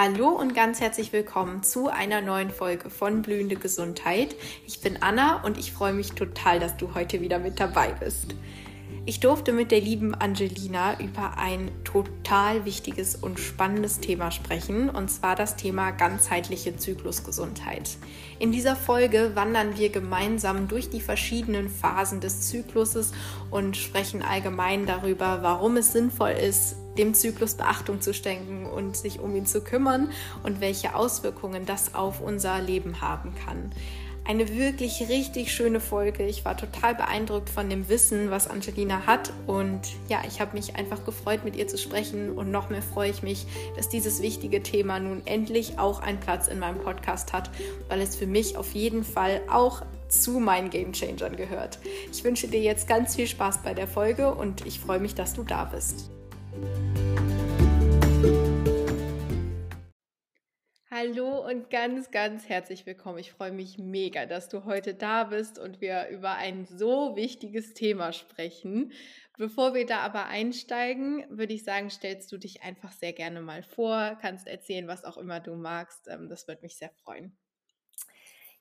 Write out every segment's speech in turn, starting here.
Hallo und ganz herzlich willkommen zu einer neuen Folge von Blühende Gesundheit. Ich bin Anna und ich freue mich total, dass du heute wieder mit dabei bist. Ich durfte mit der lieben Angelina über ein total wichtiges und spannendes Thema sprechen, und zwar das Thema ganzheitliche Zyklusgesundheit. In dieser Folge wandern wir gemeinsam durch die verschiedenen Phasen des Zykluses und sprechen allgemein darüber, warum es sinnvoll ist, dem Zyklus Beachtung zu schenken und sich um ihn zu kümmern und welche Auswirkungen das auf unser Leben haben kann eine wirklich richtig schöne Folge. Ich war total beeindruckt von dem Wissen, was Angelina hat. Und ja, ich habe mich einfach gefreut, mit ihr zu sprechen. Und noch mehr freue ich mich, dass dieses wichtige Thema nun endlich auch einen Platz in meinem Podcast hat, weil es für mich auf jeden Fall auch zu meinen Game Changern gehört. Ich wünsche dir jetzt ganz viel Spaß bei der Folge und ich freue mich, dass du da bist. Hallo und ganz, ganz herzlich willkommen. Ich freue mich mega, dass du heute da bist und wir über ein so wichtiges Thema sprechen. Bevor wir da aber einsteigen, würde ich sagen, stellst du dich einfach sehr gerne mal vor, kannst erzählen, was auch immer du magst. Ähm, das würde mich sehr freuen.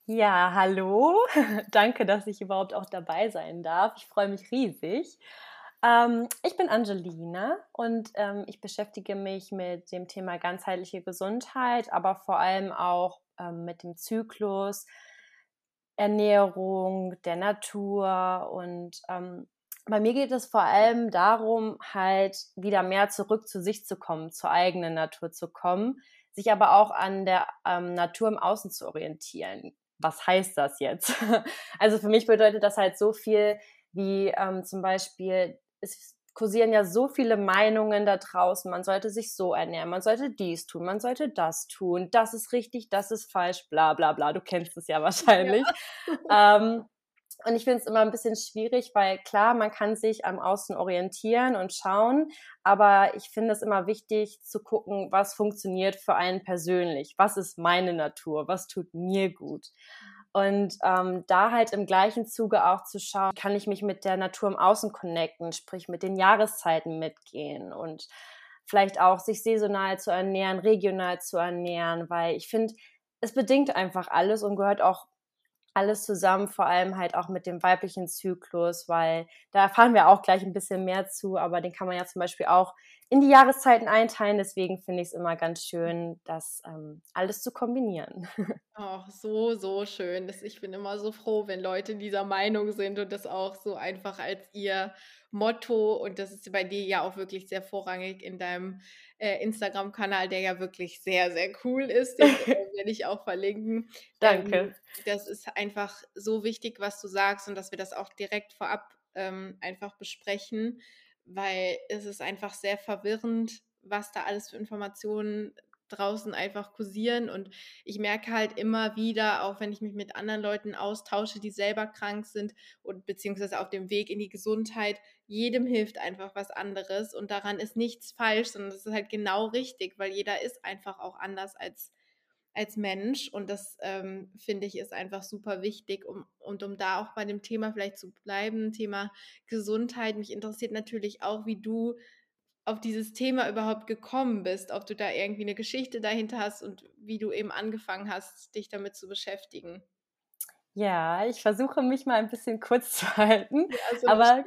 Ja, hallo. Danke, dass ich überhaupt auch dabei sein darf. Ich freue mich riesig. Ähm, ich bin Angelina und ähm, ich beschäftige mich mit dem Thema ganzheitliche Gesundheit, aber vor allem auch ähm, mit dem Zyklus, Ernährung, der Natur und ähm, bei mir geht es vor allem darum, halt wieder mehr zurück zu sich zu kommen, zur eigenen Natur zu kommen, sich aber auch an der ähm, Natur im Außen zu orientieren. Was heißt das jetzt? also für mich bedeutet das halt so viel wie ähm, zum Beispiel es kursieren ja so viele Meinungen da draußen, man sollte sich so ernähren, man sollte dies tun, man sollte das tun, das ist richtig, das ist falsch, bla bla bla, du kennst es ja wahrscheinlich. Ja. Ähm, und ich finde es immer ein bisschen schwierig, weil klar, man kann sich am Außen orientieren und schauen, aber ich finde es immer wichtig zu gucken, was funktioniert für einen persönlich, was ist meine Natur, was tut mir gut. Und ähm, da halt im gleichen Zuge auch zu schauen, kann ich mich mit der Natur im Außen connecten, sprich mit den Jahreszeiten mitgehen und vielleicht auch sich saisonal zu ernähren, regional zu ernähren, weil ich finde, es bedingt einfach alles und gehört auch alles zusammen, vor allem halt auch mit dem weiblichen Zyklus, weil da erfahren wir auch gleich ein bisschen mehr zu, aber den kann man ja zum Beispiel auch in die Jahreszeiten einteilen. Deswegen finde ich es immer ganz schön, das ähm, alles zu kombinieren. Ach, so, so schön. Ich bin immer so froh, wenn Leute dieser Meinung sind und das auch so einfach als ihr Motto und das ist bei dir ja auch wirklich sehr vorrangig in deinem äh, Instagram-Kanal, der ja wirklich sehr, sehr cool ist. Den werde ich auch verlinken. Danke. Ähm, das ist einfach so wichtig, was du sagst und dass wir das auch direkt vorab ähm, einfach besprechen, weil es ist einfach sehr verwirrend, was da alles für Informationen draußen einfach kursieren. Und ich merke halt immer wieder, auch wenn ich mich mit anderen Leuten austausche, die selber krank sind und beziehungsweise auf dem Weg in die Gesundheit, jedem hilft einfach was anderes. Und daran ist nichts falsch, sondern das ist halt genau richtig, weil jeder ist einfach auch anders als als Mensch und das ähm, finde ich ist einfach super wichtig um, und um da auch bei dem Thema vielleicht zu bleiben, Thema Gesundheit, mich interessiert natürlich auch, wie du auf dieses Thema überhaupt gekommen bist, ob du da irgendwie eine Geschichte dahinter hast und wie du eben angefangen hast, dich damit zu beschäftigen. Ja, ich versuche mich mal ein bisschen kurz zu halten, ja, aber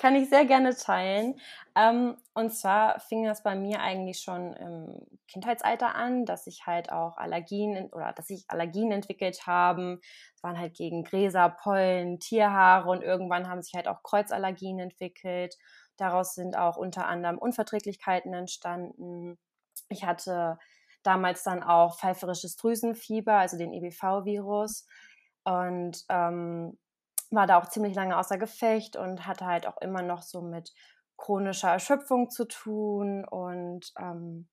kann ich sehr gerne teilen. Ähm, und zwar fing das bei mir eigentlich schon im Kindheitsalter an, dass ich halt auch Allergien oder dass sich Allergien entwickelt haben. Es waren halt gegen Gräser, Pollen, Tierhaare und irgendwann haben sich halt auch Kreuzallergien entwickelt. Daraus sind auch unter anderem Unverträglichkeiten entstanden. Ich hatte damals dann auch pfeiferisches Drüsenfieber, also den EBV-Virus und ähm, war da auch ziemlich lange außer Gefecht und hatte halt auch immer noch so mit chronischer Erschöpfung zu tun und ähm,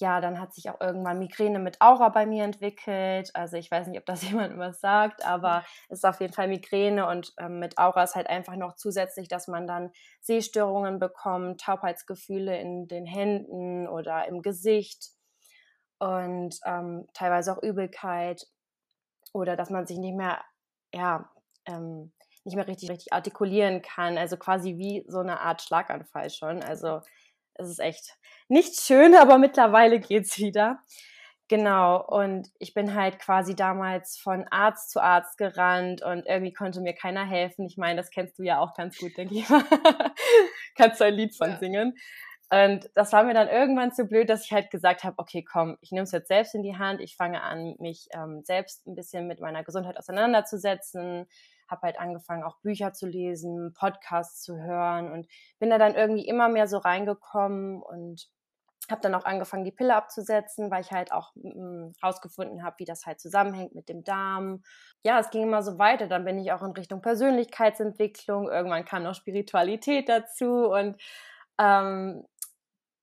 ja, dann hat sich auch irgendwann Migräne mit Aura bei mir entwickelt. Also ich weiß nicht, ob das jemand was sagt, aber es ist auf jeden Fall Migräne und ähm, mit Aura ist halt einfach noch zusätzlich, dass man dann Sehstörungen bekommt, Taubheitsgefühle in den Händen oder im Gesicht und ähm, teilweise auch Übelkeit oder dass man sich nicht mehr, ja, ähm, nicht mehr richtig, richtig artikulieren kann. Also quasi wie so eine Art Schlaganfall schon. Also es ist echt nicht schön, aber mittlerweile geht's wieder. Genau, und ich bin halt quasi damals von Arzt zu Arzt gerannt und irgendwie konnte mir keiner helfen. Ich meine, das kennst du ja auch ganz gut, denke ich. Kannst du ein Lied von ja. singen. Und das war mir dann irgendwann zu blöd, dass ich halt gesagt habe, okay, komm, ich nehme es jetzt selbst in die Hand, ich fange an, mich ähm, selbst ein bisschen mit meiner Gesundheit auseinanderzusetzen, habe halt angefangen, auch Bücher zu lesen, Podcasts zu hören und bin da dann irgendwie immer mehr so reingekommen und habe dann auch angefangen, die Pille abzusetzen, weil ich halt auch mm, rausgefunden habe, wie das halt zusammenhängt mit dem Darm. Ja, es ging immer so weiter. Dann bin ich auch in Richtung Persönlichkeitsentwicklung. Irgendwann kam noch Spiritualität dazu und ähm,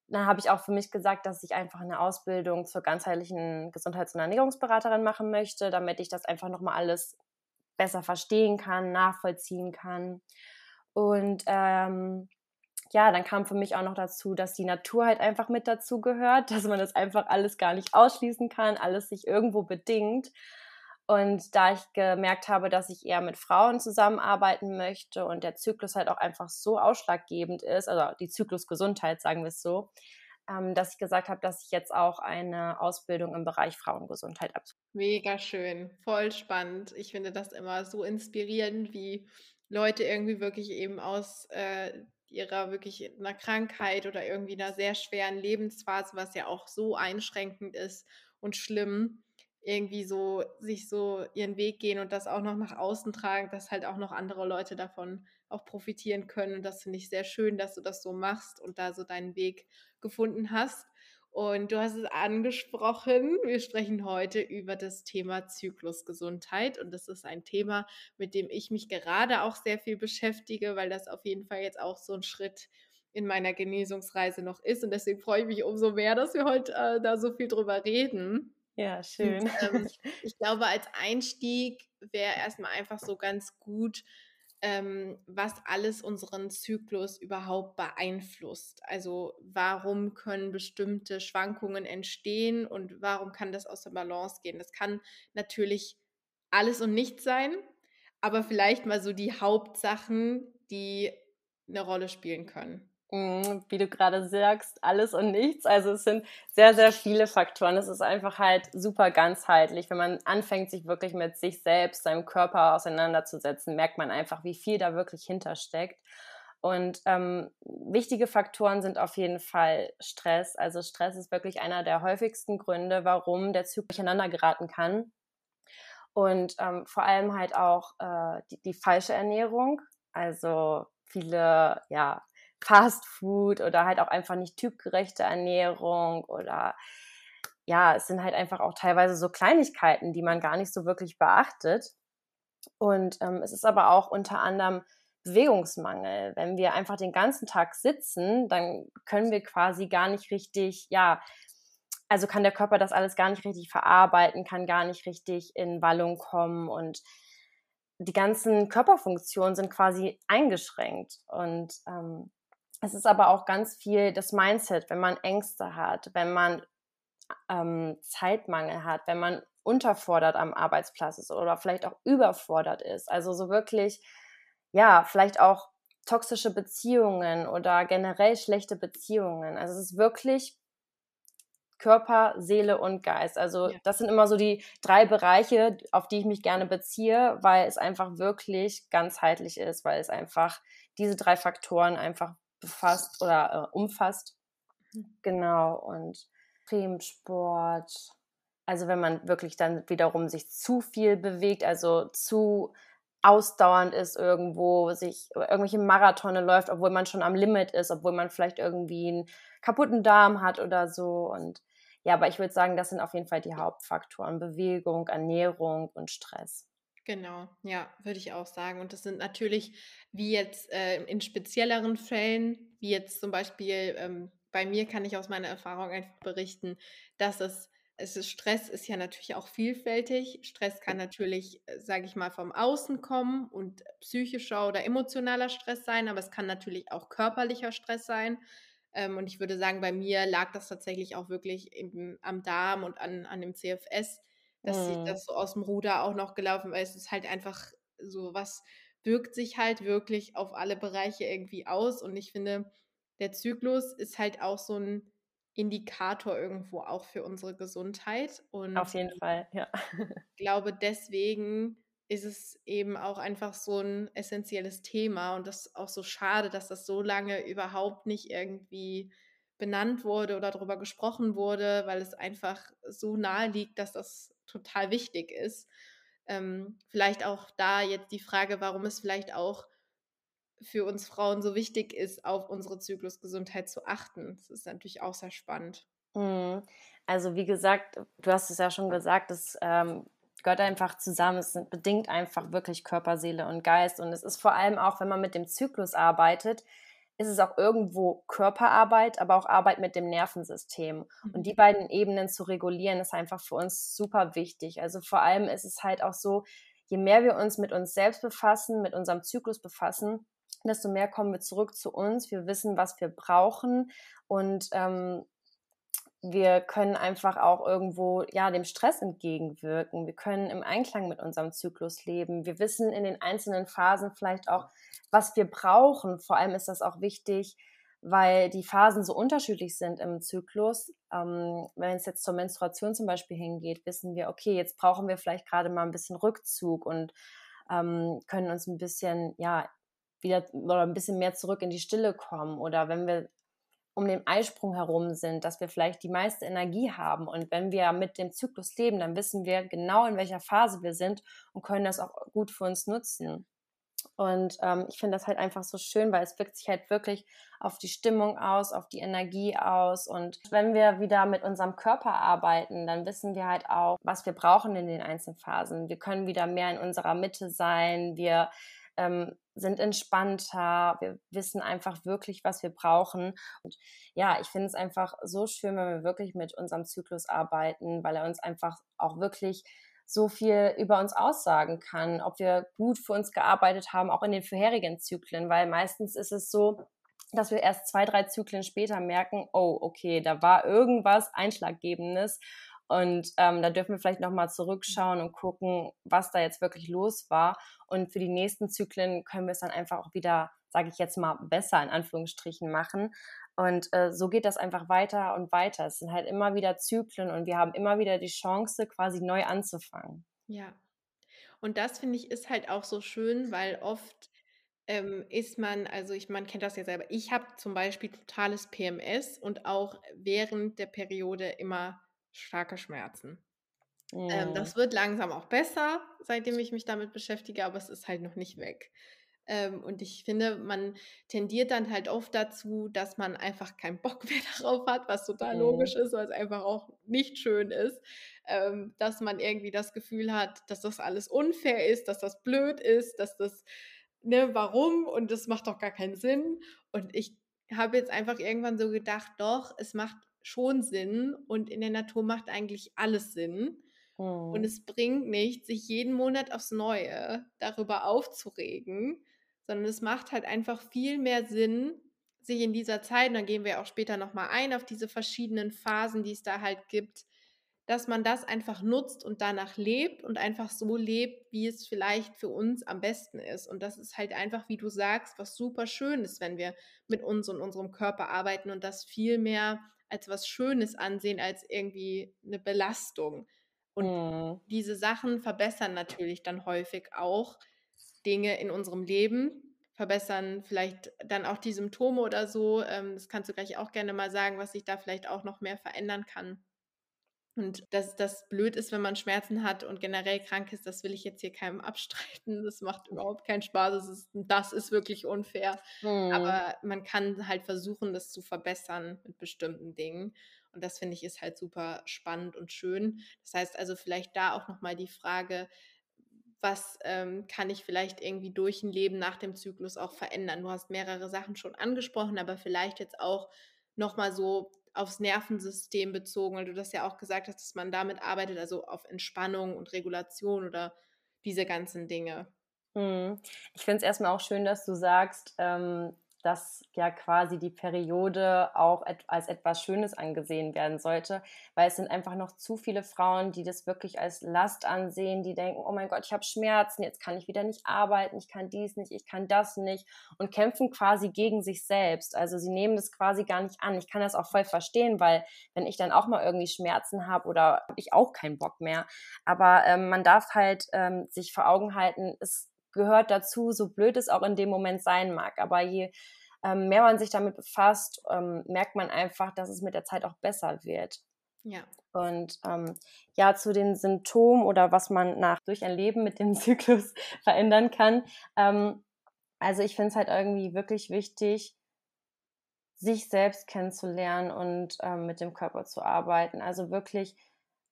dann habe ich auch für mich gesagt, dass ich einfach eine Ausbildung zur ganzheitlichen Gesundheits- und Ernährungsberaterin machen möchte, damit ich das einfach nochmal alles besser verstehen kann, nachvollziehen kann. Und ähm, ja, dann kam für mich auch noch dazu, dass die Natur halt einfach mit dazu gehört, dass man das einfach alles gar nicht ausschließen kann, alles sich irgendwo bedingt. Und da ich gemerkt habe, dass ich eher mit Frauen zusammenarbeiten möchte und der Zyklus halt auch einfach so ausschlaggebend ist, also die Zyklusgesundheit, sagen wir es so, ähm, dass ich gesagt habe, dass ich jetzt auch eine Ausbildung im Bereich Frauengesundheit habe. Mega schön, voll spannend. Ich finde das immer so inspirierend, wie Leute irgendwie wirklich eben aus äh, ihrer wirklich einer Krankheit oder irgendwie einer sehr schweren Lebensphase, was ja auch so einschränkend ist und schlimm, irgendwie so sich so ihren Weg gehen und das auch noch nach außen tragen, dass halt auch noch andere Leute davon auch profitieren können. Und das finde ich sehr schön, dass du das so machst und da so deinen Weg gefunden hast. Und du hast es angesprochen, wir sprechen heute über das Thema Zyklusgesundheit. Und das ist ein Thema, mit dem ich mich gerade auch sehr viel beschäftige, weil das auf jeden Fall jetzt auch so ein Schritt in meiner Genesungsreise noch ist. Und deswegen freue ich mich umso mehr, dass wir heute äh, da so viel drüber reden. Ja, schön. Und, ähm, ich glaube, als Einstieg wäre erstmal einfach so ganz gut, ähm, was alles unseren Zyklus überhaupt beeinflusst. Also warum können bestimmte Schwankungen entstehen und warum kann das aus der Balance gehen? Das kann natürlich alles und nichts sein, aber vielleicht mal so die Hauptsachen, die eine Rolle spielen können. Mhm, wie du gerade sagst, alles und nichts. Also es sind sehr, sehr viele Faktoren. Es ist einfach halt super ganzheitlich. Wenn man anfängt, sich wirklich mit sich selbst, seinem Körper auseinanderzusetzen, merkt man einfach, wie viel da wirklich hintersteckt. Und ähm, wichtige Faktoren sind auf jeden Fall Stress. Also Stress ist wirklich einer der häufigsten Gründe, warum der Zyklus durcheinander geraten kann. Und ähm, vor allem halt auch äh, die, die falsche Ernährung. Also viele, ja, Fast Food oder halt auch einfach nicht typgerechte Ernährung oder ja, es sind halt einfach auch teilweise so Kleinigkeiten, die man gar nicht so wirklich beachtet. Und ähm, es ist aber auch unter anderem Bewegungsmangel. Wenn wir einfach den ganzen Tag sitzen, dann können wir quasi gar nicht richtig, ja, also kann der Körper das alles gar nicht richtig verarbeiten, kann gar nicht richtig in Wallung kommen und die ganzen Körperfunktionen sind quasi eingeschränkt. Und ähm, es ist aber auch ganz viel das Mindset, wenn man Ängste hat, wenn man ähm, Zeitmangel hat, wenn man unterfordert am Arbeitsplatz ist oder vielleicht auch überfordert ist. Also so wirklich, ja, vielleicht auch toxische Beziehungen oder generell schlechte Beziehungen. Also es ist wirklich Körper, Seele und Geist. Also ja. das sind immer so die drei Bereiche, auf die ich mich gerne beziehe, weil es einfach wirklich ganzheitlich ist, weil es einfach diese drei Faktoren einfach befasst oder äh, umfasst. Mhm. Genau, und Extremsport. Also wenn man wirklich dann wiederum sich zu viel bewegt, also zu ausdauernd ist irgendwo, sich irgendwelche Marathone läuft, obwohl man schon am Limit ist, obwohl man vielleicht irgendwie einen kaputten Darm hat oder so. Und ja, aber ich würde sagen, das sind auf jeden Fall die Hauptfaktoren. Bewegung, Ernährung und Stress. Genau, ja, würde ich auch sagen. Und das sind natürlich, wie jetzt äh, in spezielleren Fällen, wie jetzt zum Beispiel ähm, bei mir kann ich aus meiner Erfahrung einfach berichten, dass es, es ist, Stress ist ja natürlich auch vielfältig. Stress kann natürlich, äh, sage ich mal, vom Außen kommen und psychischer oder emotionaler Stress sein, aber es kann natürlich auch körperlicher Stress sein. Ähm, und ich würde sagen, bei mir lag das tatsächlich auch wirklich im, am Darm und an, an dem CFS dass mhm. das so aus dem Ruder auch noch gelaufen, weil es ist halt einfach so was wirkt sich halt wirklich auf alle Bereiche irgendwie aus und ich finde, der Zyklus ist halt auch so ein Indikator irgendwo auch für unsere Gesundheit. Und Auf jeden Fall, ja. Ich glaube, deswegen ist es eben auch einfach so ein essentielles Thema und das ist auch so schade, dass das so lange überhaupt nicht irgendwie benannt wurde oder darüber gesprochen wurde, weil es einfach so nahe liegt, dass das total wichtig ist. Ähm, vielleicht auch da jetzt die Frage, warum es vielleicht auch für uns Frauen so wichtig ist, auf unsere Zyklusgesundheit zu achten. Das ist natürlich auch sehr spannend. Mhm. Also wie gesagt, du hast es ja schon gesagt, es ähm, gehört einfach zusammen. Es bedingt einfach wirklich Körper, Seele und Geist. Und es ist vor allem auch, wenn man mit dem Zyklus arbeitet, ist es auch irgendwo Körperarbeit, aber auch Arbeit mit dem Nervensystem. Und die mhm. beiden Ebenen zu regulieren, ist einfach für uns super wichtig. Also vor allem ist es halt auch so, je mehr wir uns mit uns selbst befassen, mit unserem Zyklus befassen, desto mehr kommen wir zurück zu uns. Wir wissen, was wir brauchen und ähm, wir können einfach auch irgendwo ja dem Stress entgegenwirken. Wir können im Einklang mit unserem Zyklus leben. Wir wissen in den einzelnen Phasen vielleicht auch, was wir brauchen. Vor allem ist das auch wichtig, weil die Phasen so unterschiedlich sind im Zyklus. Ähm, wenn es jetzt zur Menstruation zum Beispiel hingeht, wissen wir, okay, jetzt brauchen wir vielleicht gerade mal ein bisschen Rückzug und ähm, können uns ein bisschen ja wieder oder ein bisschen mehr zurück in die Stille kommen oder wenn wir um den Eisprung herum sind, dass wir vielleicht die meiste Energie haben. Und wenn wir mit dem Zyklus leben, dann wissen wir genau, in welcher Phase wir sind und können das auch gut für uns nutzen. Und ähm, ich finde das halt einfach so schön, weil es wirkt sich halt wirklich auf die Stimmung aus, auf die Energie aus. Und wenn wir wieder mit unserem Körper arbeiten, dann wissen wir halt auch, was wir brauchen in den einzelnen Phasen. Wir können wieder mehr in unserer Mitte sein. Wir ähm, sind entspannter, wir wissen einfach wirklich, was wir brauchen. Und ja, ich finde es einfach so schön, wenn wir wirklich mit unserem Zyklus arbeiten, weil er uns einfach auch wirklich so viel über uns aussagen kann, ob wir gut für uns gearbeitet haben, auch in den vorherigen Zyklen, weil meistens ist es so, dass wir erst zwei, drei Zyklen später merken, oh, okay, da war irgendwas Einschlaggebendes und ähm, da dürfen wir vielleicht nochmal zurückschauen und gucken, was da jetzt wirklich los war. Und für die nächsten Zyklen können wir es dann einfach auch wieder, sage ich jetzt mal, besser in Anführungsstrichen machen. Und äh, so geht das einfach weiter und weiter. Es sind halt immer wieder Zyklen und wir haben immer wieder die Chance, quasi neu anzufangen. Ja. Und das finde ich ist halt auch so schön, weil oft ähm, ist man, also ich, man kennt das ja selber. Ich habe zum Beispiel totales PMS und auch während der Periode immer starke Schmerzen. Mhm. Ähm, das wird langsam auch besser, seitdem ich mich damit beschäftige, aber es ist halt noch nicht weg. Ähm, und ich finde, man tendiert dann halt oft dazu, dass man einfach keinen Bock mehr darauf hat, was total mhm. logisch ist, weil es einfach auch nicht schön ist, ähm, dass man irgendwie das Gefühl hat, dass das alles unfair ist, dass das blöd ist, dass das, ne, warum und das macht doch gar keinen Sinn. Und ich habe jetzt einfach irgendwann so gedacht, doch, es macht schon Sinn und in der Natur macht eigentlich alles Sinn. Oh. Und es bringt nicht, sich jeden Monat aufs Neue darüber aufzuregen, sondern es macht halt einfach viel mehr Sinn, sich in dieser Zeit, und dann gehen wir auch später nochmal ein auf diese verschiedenen Phasen, die es da halt gibt, dass man das einfach nutzt und danach lebt und einfach so lebt, wie es vielleicht für uns am besten ist. Und das ist halt einfach, wie du sagst, was super schön ist, wenn wir mit uns und unserem Körper arbeiten und das viel mehr als was Schönes ansehen, als irgendwie eine Belastung. Und mhm. diese Sachen verbessern natürlich dann häufig auch Dinge in unserem Leben, verbessern vielleicht dann auch die Symptome oder so. Ähm, das kannst du gleich auch gerne mal sagen, was sich da vielleicht auch noch mehr verändern kann. Und dass das blöd ist, wenn man Schmerzen hat und generell krank ist, das will ich jetzt hier keinem abstreiten. Das macht überhaupt keinen Spaß. Das ist, das ist wirklich unfair. Mhm. Aber man kann halt versuchen, das zu verbessern mit bestimmten Dingen. Und das finde ich ist halt super spannend und schön. Das heißt also vielleicht da auch nochmal die Frage, was ähm, kann ich vielleicht irgendwie durch ein Leben nach dem Zyklus auch verändern? Du hast mehrere Sachen schon angesprochen, aber vielleicht jetzt auch nochmal so aufs Nervensystem bezogen, weil du das ja auch gesagt hast, dass man damit arbeitet, also auf Entspannung und Regulation oder diese ganzen Dinge. Hm. Ich finde es erstmal auch schön, dass du sagst, ähm, dass ja quasi die Periode auch als etwas Schönes angesehen werden sollte, weil es sind einfach noch zu viele Frauen, die das wirklich als Last ansehen, die denken, oh mein Gott, ich habe Schmerzen, jetzt kann ich wieder nicht arbeiten, ich kann dies nicht, ich kann das nicht und kämpfen quasi gegen sich selbst. Also sie nehmen das quasi gar nicht an. Ich kann das auch voll verstehen, weil wenn ich dann auch mal irgendwie Schmerzen habe oder habe ich auch keinen Bock mehr. Aber ähm, man darf halt ähm, sich vor Augen halten, es gehört dazu, so blöd es auch in dem Moment sein mag. Aber je ähm, mehr man sich damit befasst, ähm, merkt man einfach, dass es mit der Zeit auch besser wird. Ja. Und ähm, ja, zu den Symptomen oder was man nach durch ein Leben mit dem Zyklus verändern kann. Ähm, also ich finde es halt irgendwie wirklich wichtig, sich selbst kennenzulernen und ähm, mit dem Körper zu arbeiten. Also wirklich,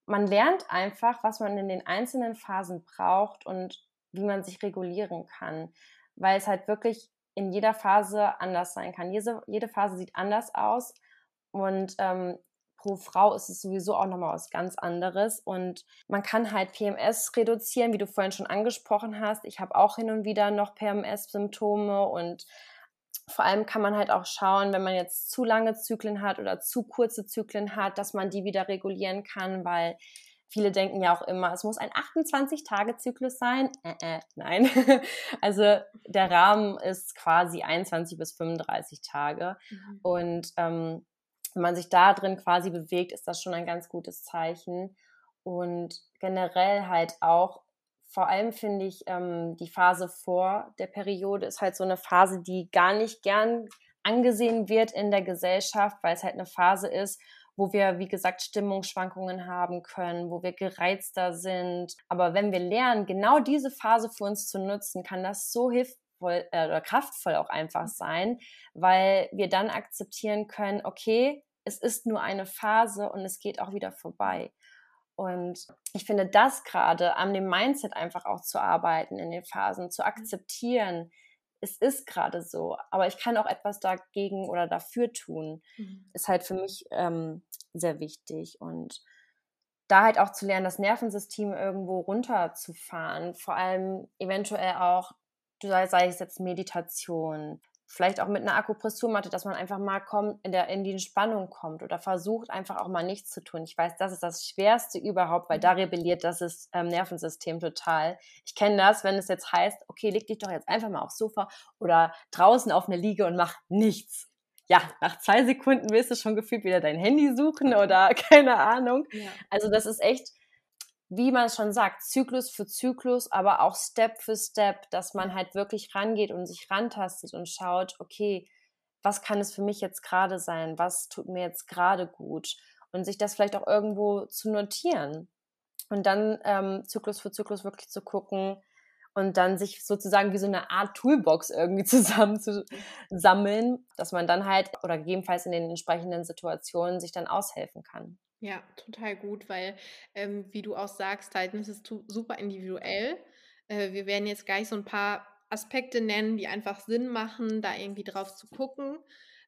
man lernt einfach, was man in den einzelnen Phasen braucht und wie man sich regulieren kann, weil es halt wirklich in jeder Phase anders sein kann. Jede, jede Phase sieht anders aus und ähm, pro Frau ist es sowieso auch nochmal was ganz anderes. Und man kann halt PMS reduzieren, wie du vorhin schon angesprochen hast. Ich habe auch hin und wieder noch PMS-Symptome und vor allem kann man halt auch schauen, wenn man jetzt zu lange Zyklen hat oder zu kurze Zyklen hat, dass man die wieder regulieren kann, weil Viele denken ja auch immer, es muss ein 28-Tage-Zyklus sein. Äh, äh, nein. also der Rahmen ist quasi 21 bis 35 Tage. Mhm. Und ähm, wenn man sich da drin quasi bewegt, ist das schon ein ganz gutes Zeichen. Und generell halt auch, vor allem finde ich, ähm, die Phase vor der Periode ist halt so eine Phase, die gar nicht gern angesehen wird in der Gesellschaft, weil es halt eine Phase ist, wo wir, wie gesagt, Stimmungsschwankungen haben können, wo wir gereizter sind. Aber wenn wir lernen, genau diese Phase für uns zu nutzen, kann das so hilfvoll äh, oder kraftvoll auch einfach sein, weil wir dann akzeptieren können, okay, es ist nur eine Phase und es geht auch wieder vorbei. Und ich finde das gerade an dem Mindset einfach auch zu arbeiten in den Phasen, zu akzeptieren, es ist gerade so, aber ich kann auch etwas dagegen oder dafür tun, mhm. ist halt für mich ähm, sehr wichtig. Und da halt auch zu lernen, das Nervensystem irgendwo runterzufahren, vor allem eventuell auch, sei, sei es jetzt Meditation, vielleicht auch mit einer Akupressurmatte, dass man einfach mal kommt, in, der, in die Entspannung kommt oder versucht einfach auch mal nichts zu tun. Ich weiß, das ist das Schwerste überhaupt, weil da mhm. rebelliert das ist, ähm, Nervensystem total. Ich kenne das, wenn es jetzt heißt, okay, leg dich doch jetzt einfach mal aufs Sofa oder draußen auf eine Liege und mach nichts. Ja, nach zwei Sekunden wirst du schon gefühlt wieder dein Handy suchen oder keine Ahnung. Ja. Also das ist echt, wie man schon sagt, Zyklus für Zyklus, aber auch Step für Step, dass man halt wirklich rangeht und sich rantastet und schaut, okay, was kann es für mich jetzt gerade sein? Was tut mir jetzt gerade gut? Und sich das vielleicht auch irgendwo zu notieren. Und dann ähm, Zyklus für Zyklus wirklich zu gucken und dann sich sozusagen wie so eine Art Toolbox irgendwie zusammen zu sammeln, dass man dann halt oder gegebenenfalls in den entsprechenden Situationen sich dann aushelfen kann. Ja, total gut, weil, ähm, wie du auch sagst, halt, es ist super individuell. Äh, wir werden jetzt gleich so ein paar Aspekte nennen, die einfach Sinn machen, da irgendwie drauf zu gucken.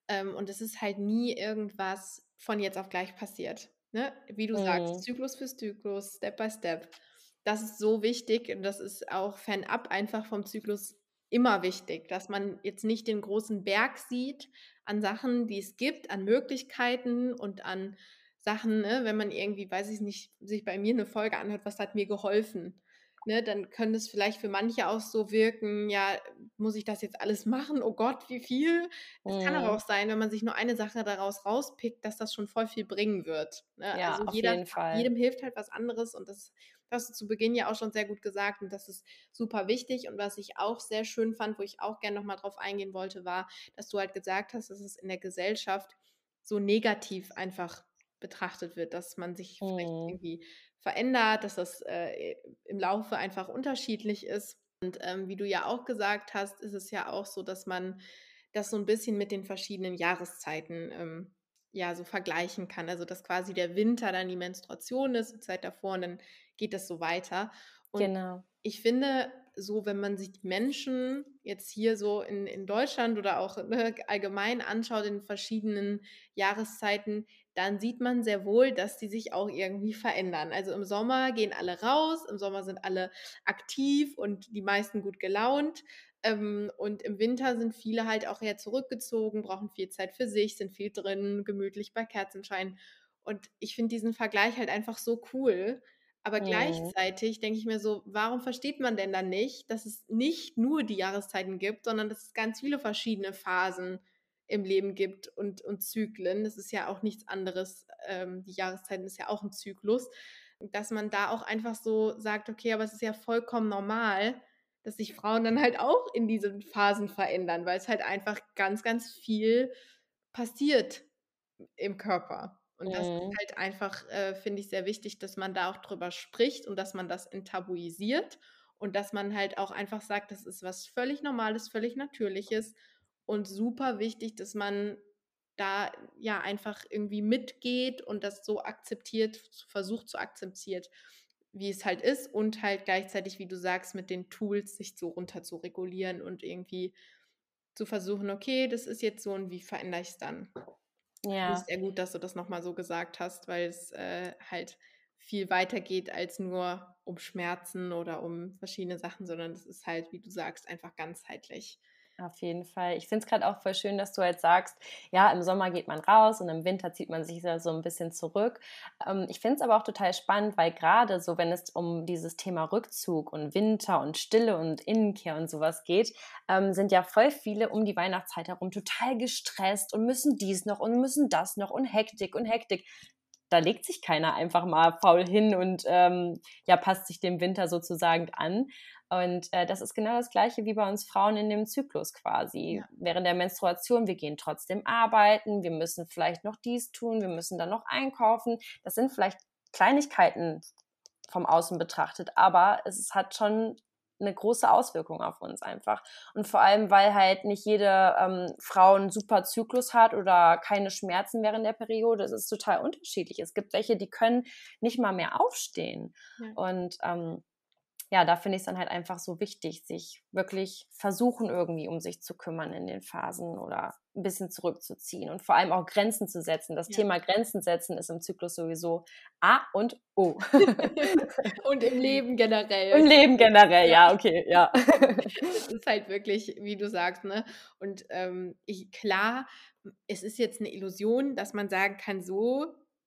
Ähm, und es ist halt nie irgendwas von jetzt auf gleich passiert. Ne? Wie du mhm. sagst, Zyklus für Zyklus, Step by Step. Das ist so wichtig und das ist auch fernab einfach vom Zyklus immer wichtig, dass man jetzt nicht den großen Berg sieht an Sachen, die es gibt, an Möglichkeiten und an Sachen, ne, wenn man irgendwie, weiß ich nicht, sich bei mir eine Folge anhört, was hat mir geholfen, ne, dann könnte es vielleicht für manche auch so wirken, ja, muss ich das jetzt alles machen? Oh Gott, wie viel? Es mhm. kann aber auch sein, wenn man sich nur eine Sache daraus rauspickt, dass das schon voll viel bringen wird. Ne? Ja, also auf jeder, jeden Fall. jedem hilft halt was anderes und das hast du zu Beginn ja auch schon sehr gut gesagt und das ist super wichtig. Und was ich auch sehr schön fand, wo ich auch gerne nochmal drauf eingehen wollte, war, dass du halt gesagt hast, dass es in der Gesellschaft so negativ einfach betrachtet wird, dass man sich mhm. vielleicht irgendwie verändert, dass das äh, im Laufe einfach unterschiedlich ist. Und ähm, wie du ja auch gesagt hast, ist es ja auch so, dass man das so ein bisschen mit den verschiedenen Jahreszeiten ähm, ja so vergleichen kann. Also dass quasi der Winter dann die Menstruation ist, die Zeit davor und dann geht das so weiter. Und genau. ich finde, so, wenn man sich die Menschen jetzt hier so in, in Deutschland oder auch ne, allgemein anschaut in verschiedenen Jahreszeiten, dann sieht man sehr wohl, dass die sich auch irgendwie verändern. Also im Sommer gehen alle raus, im Sommer sind alle aktiv und die meisten gut gelaunt. Ähm, und im Winter sind viele halt auch eher zurückgezogen, brauchen viel Zeit für sich, sind viel drin, gemütlich bei Kerzenschein. Und ich finde diesen Vergleich halt einfach so cool. Aber Mhm. gleichzeitig denke ich mir so, warum versteht man denn dann nicht, dass es nicht nur die Jahreszeiten gibt, sondern dass es ganz viele verschiedene Phasen im Leben gibt und, und Zyklen. Das ist ja auch nichts anderes. Ähm, die Jahreszeiten ist ja auch ein Zyklus. Dass man da auch einfach so sagt, okay, aber es ist ja vollkommen normal, dass sich Frauen dann halt auch in diesen Phasen verändern, weil es halt einfach ganz, ganz viel passiert im Körper. Und das ist Mhm. halt einfach, äh, finde ich, sehr wichtig, dass man da auch drüber spricht und dass man das enttabuisiert und dass man halt auch einfach sagt, das ist was völlig Normales, völlig Natürliches und super wichtig, dass man da ja einfach irgendwie mitgeht und das so akzeptiert, versucht zu akzeptieren, wie es halt ist und halt gleichzeitig, wie du sagst, mit den Tools sich so runter zu regulieren und irgendwie zu versuchen, okay, das ist jetzt so und wie verändere ich es dann? Ja. ich sehr gut, dass du das nochmal so gesagt hast, weil es äh, halt viel weiter geht als nur um Schmerzen oder um verschiedene Sachen, sondern es ist halt, wie du sagst, einfach ganzheitlich. Auf jeden Fall. Ich finde es gerade auch voll schön, dass du halt sagst, ja, im Sommer geht man raus und im Winter zieht man sich so ein bisschen zurück. Ähm, ich finde es aber auch total spannend, weil gerade so, wenn es um dieses Thema Rückzug und Winter und Stille und Innenkehr und sowas geht, ähm, sind ja voll viele um die Weihnachtszeit herum total gestresst und müssen dies noch und müssen das noch und Hektik und Hektik. Da legt sich keiner einfach mal faul hin und ähm, ja, passt sich dem Winter sozusagen an. Und äh, das ist genau das Gleiche wie bei uns Frauen in dem Zyklus quasi. Ja. Während der Menstruation, wir gehen trotzdem arbeiten, wir müssen vielleicht noch dies tun, wir müssen dann noch einkaufen. Das sind vielleicht Kleinigkeiten vom Außen betrachtet, aber es hat schon eine große Auswirkung auf uns einfach. Und vor allem, weil halt nicht jede ähm, Frau einen super Zyklus hat oder keine Schmerzen während der Periode. Es ist total unterschiedlich. Es gibt welche, die können nicht mal mehr aufstehen. Ja. Und ähm, ja, da finde ich es dann halt einfach so wichtig, sich wirklich versuchen, irgendwie um sich zu kümmern in den Phasen oder ein bisschen zurückzuziehen und vor allem auch Grenzen zu setzen. Das Ja. Thema Grenzen setzen ist im Zyklus sowieso A und O. Und im Leben generell. Im Leben generell, Ja. ja, okay, ja. Das ist halt wirklich, wie du sagst, ne? Und ähm, ich, klar, es ist jetzt eine Illusion, dass man sagen kann, so,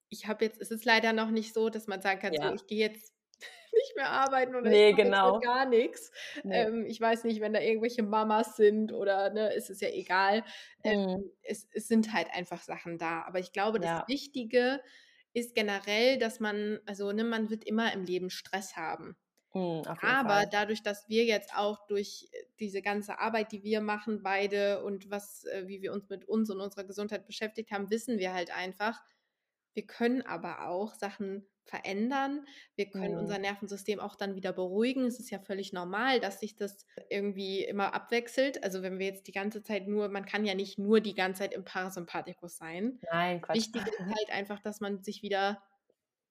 ich habe jetzt, es ist leider noch nicht so, dass man sagen kann, so, Ja. ich gehe jetzt nicht mehr arbeiten oder Nee, mache genau. gar nichts. Nee. Ähm, ich weiß nicht, wenn da irgendwelche Mamas sind oder ne, ist es ja egal. Ähm, Mhm. es, es sind halt einfach Sachen da. Aber ich glaube, Ja. das Wichtige ist generell, dass man, also ne, man wird immer im Leben Stress haben. Mhm, Aber Fall. dadurch, dass wir jetzt auch durch äh, diese ganze Arbeit, die wir machen, beide und was, äh, wie wir uns mit uns und unserer Gesundheit beschäftigt haben, wissen wir halt einfach, wir können aber auch Sachen verändern. Wir können Mhm. unser Nervensystem auch dann wieder beruhigen. Es ist ja völlig normal, dass sich das irgendwie immer abwechselt. Also wenn wir jetzt die ganze Zeit nur, man kann ja nicht nur die ganze Zeit im Parasympathikus sein. Nein, Quatsch. Wichtig ist halt einfach, dass man sich wieder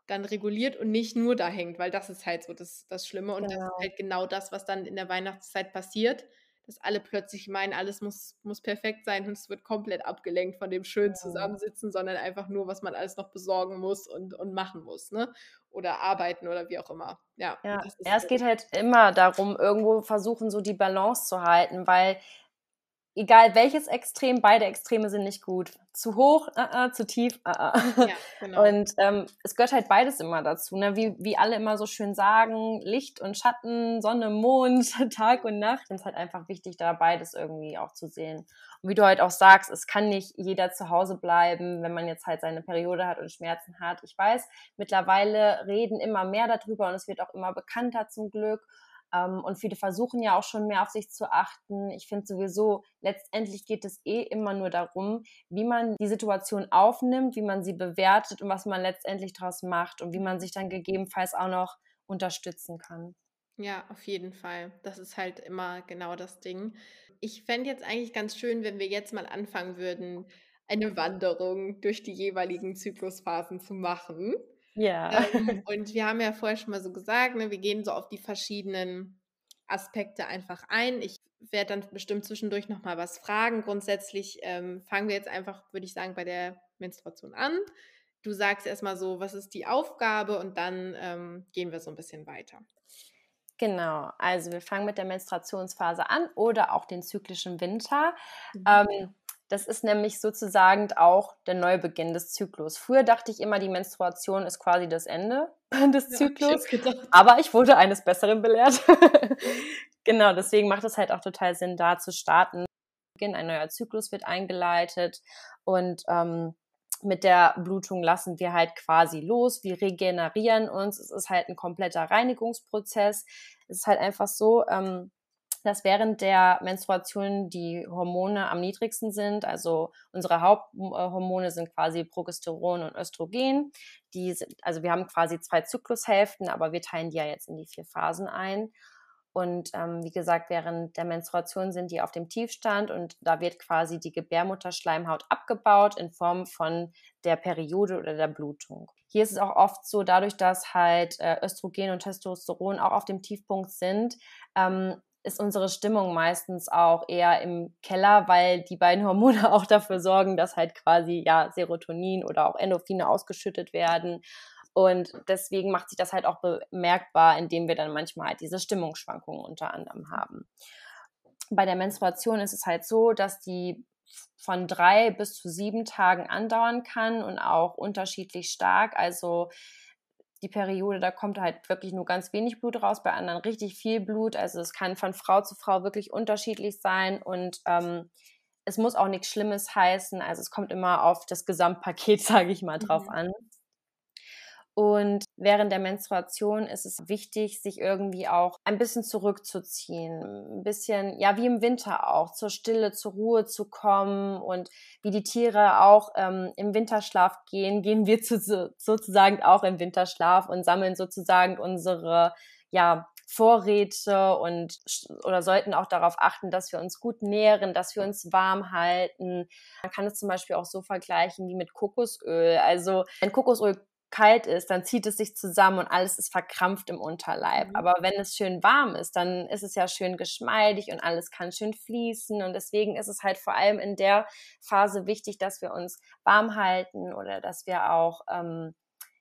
dann reguliert und nicht nur da hängt, weil das ist halt so das, das Schlimme und das Genau. ist halt genau das, was dann in der Weihnachtszeit passiert, dass alle plötzlich meinen, alles muss, muss perfekt sein und es wird komplett abgelenkt von dem schönen. Zusammensitzen, sondern einfach nur, was man alles noch besorgen muss und, und machen muss, ne? Oder arbeiten oder wie auch immer. Ja, Ja, ja, es geht halt immer darum, irgendwo versuchen, so die Balance zu halten, weil egal welches Extrem, beide Extreme sind nicht gut. Zu hoch, äh, äh, zu tief, äh. Ja, genau. Und ähm, es gehört halt beides immer dazu, ne? wie, wie alle immer so schön sagen, Licht und Schatten, Sonne, Mond, Tag und Nacht. Es ist halt einfach wichtig, da beides irgendwie auch zu sehen. Und wie du halt auch sagst, es kann nicht jeder zu Hause bleiben, wenn man jetzt halt seine Periode hat und Schmerzen hat. Ich weiß, mittlerweile reden immer mehr darüber und es wird auch immer bekannter zum Glück. Ähm, und viele versuchen ja auch schon mehr auf sich zu achten. Ich finde sowieso, letztendlich geht es eh immer nur darum, wie man die Situation aufnimmt, wie man sie bewertet und was man letztendlich daraus macht und wie man sich dann gegebenenfalls auch noch unterstützen kann. Ja, auf jeden Fall. Das ist halt immer genau das Ding. Ich fände jetzt eigentlich ganz schön, wenn wir jetzt mal anfangen würden, eine Wanderung durch die jeweiligen Zyklusphasen zu machen. Ja. Ähm, und wir haben ja vorher schon mal so gesagt, ne, wir gehen so auf die verschiedenen Aspekte einfach ein. Ich werde dann bestimmt zwischendurch nochmal was fragen. Grundsätzlich ähm, fangen wir jetzt einfach, würde ich sagen, bei der Menstruation an. Du sagst erstmal so, was ist die Aufgabe und dann ähm, gehen wir so ein bisschen weiter. Genau, also wir fangen mit der Menstruationsphase an oder auch den zyklischen Winter. Mhm. Ähm, das ist nämlich sozusagen auch der Neubeginn des Zyklus. Früher dachte ich immer, die Menstruation ist quasi das Ende des Zyklus, ja, aber ich wurde eines Besseren belehrt. genau, deswegen macht es halt auch total Sinn, da zu starten. Ein neuer Zyklus wird eingeleitet und ähm, mit der Blutung lassen wir halt quasi los. Wir regenerieren uns. Es ist halt ein kompletter Reinigungsprozess. Es ist halt einfach so, ähm, dass während der Menstruation die Hormone am niedrigsten sind. Also unsere Haupthormone sind quasi Progesteron und Östrogen. Die sind, also wir haben quasi zwei Zyklushälften, aber wir teilen die ja jetzt in die vier Phasen ein. Und ähm, wie gesagt, während der Menstruation sind die auf dem Tiefstand und da wird quasi die Gebärmutterschleimhaut abgebaut in Form von der Periode oder der Blutung. Hier ist es auch oft so, dadurch, dass halt äh, Östrogen und Testosteron auch auf dem Tiefpunkt sind, ähm, ist unsere Stimmung meistens auch eher im Keller, weil die beiden Hormone auch dafür sorgen, dass halt quasi ja Serotonin oder auch Endorphine ausgeschüttet werden. Und deswegen macht sich das halt auch bemerkbar, indem wir dann manchmal halt diese Stimmungsschwankungen unter anderem haben. Bei der Menstruation ist es halt so, dass die von drei bis zu sieben Tagen andauern kann und auch unterschiedlich stark. Also die Periode, da kommt halt wirklich nur ganz wenig Blut raus, bei anderen richtig viel Blut. Also es kann von Frau zu Frau wirklich unterschiedlich sein und ähm, es muss auch nichts Schlimmes heißen. Also es kommt immer auf das Gesamtpaket, sage ich mal, drauf mhm. an. Und während der Menstruation ist es wichtig, sich irgendwie auch ein bisschen zurückzuziehen. Ein bisschen, ja, wie im Winter auch, zur Stille, zur Ruhe zu kommen. Und wie die Tiere auch ähm, im Winterschlaf gehen, gehen wir zu, sozusagen auch im Winterschlaf und sammeln sozusagen unsere, ja, Vorräte und oder sollten auch darauf achten, dass wir uns gut nähren, dass wir uns warm halten. Man kann es zum Beispiel auch so vergleichen wie mit Kokosöl. Also ein Kokosöl kalt ist, dann zieht es sich zusammen und alles ist verkrampft im Unterleib. Mhm. Aber wenn es schön warm ist, dann ist es ja schön geschmeidig und alles kann schön fließen. Und deswegen ist es halt vor allem in der Phase wichtig, dass wir uns warm halten oder dass wir auch ähm,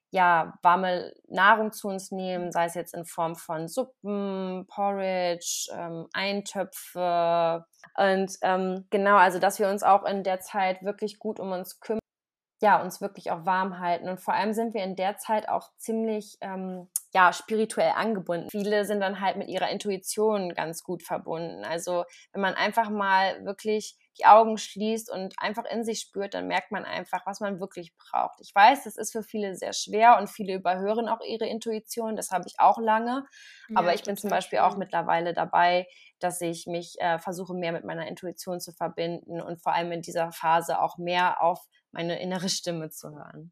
ja, warme Nahrung zu uns nehmen, sei es jetzt in Form von Suppen, Porridge, ähm, Eintöpfe. Und ähm, genau, also dass wir uns auch in der Zeit wirklich gut um uns kümmern ja, uns wirklich auch warm halten. Und vor allem sind wir in der Zeit auch ziemlich ähm, ja, spirituell angebunden. Viele sind dann halt mit ihrer Intuition ganz gut verbunden. Also wenn man einfach mal wirklich die Augen schließt und einfach in sich spürt, dann merkt man einfach, was man wirklich braucht. Ich weiß, das ist für viele sehr schwer und viele überhören auch ihre Intuition. Das habe ich auch lange. Ja, Aber ich bin zum Beispiel auch mittlerweile dabei, dass ich mich äh, versuche, mehr mit meiner Intuition zu verbinden und vor allem in dieser Phase auch mehr auf meine innere Stimme zu hören.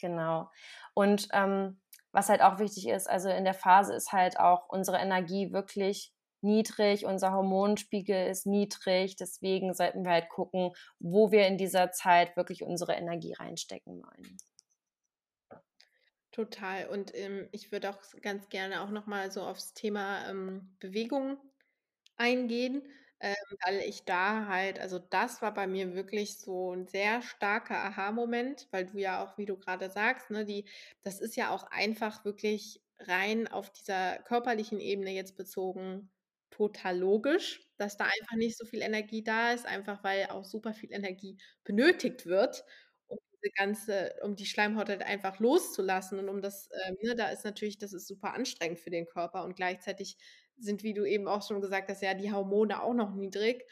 Genau. Und ähm, was halt auch wichtig ist, also in der Phase ist halt auch unsere Energie wirklich niedrig, unser Hormonspiegel ist niedrig, deswegen sollten wir halt gucken, wo wir in dieser Zeit wirklich unsere Energie reinstecken wollen. Total. Und ähm, ich würde auch ganz gerne auch nochmal so aufs Thema ähm, Bewegung eingehen ähm, weil ich da halt also das war bei mir wirklich so ein sehr starker Aha-Moment, weil du ja auch, wie du gerade sagst, ne, die das ist ja auch einfach wirklich rein auf dieser körperlichen Ebene jetzt bezogen total logisch, dass da einfach nicht so viel Energie da ist, einfach weil auch super viel Energie benötigt wird, um ganze um die Schleimhaut halt einfach loszulassen. Und um das, ähm, ne, da ist natürlich das ist super anstrengend für den Körper und gleichzeitig sind, wie du eben auch schon gesagt hast, ja die Hormone auch noch niedrig.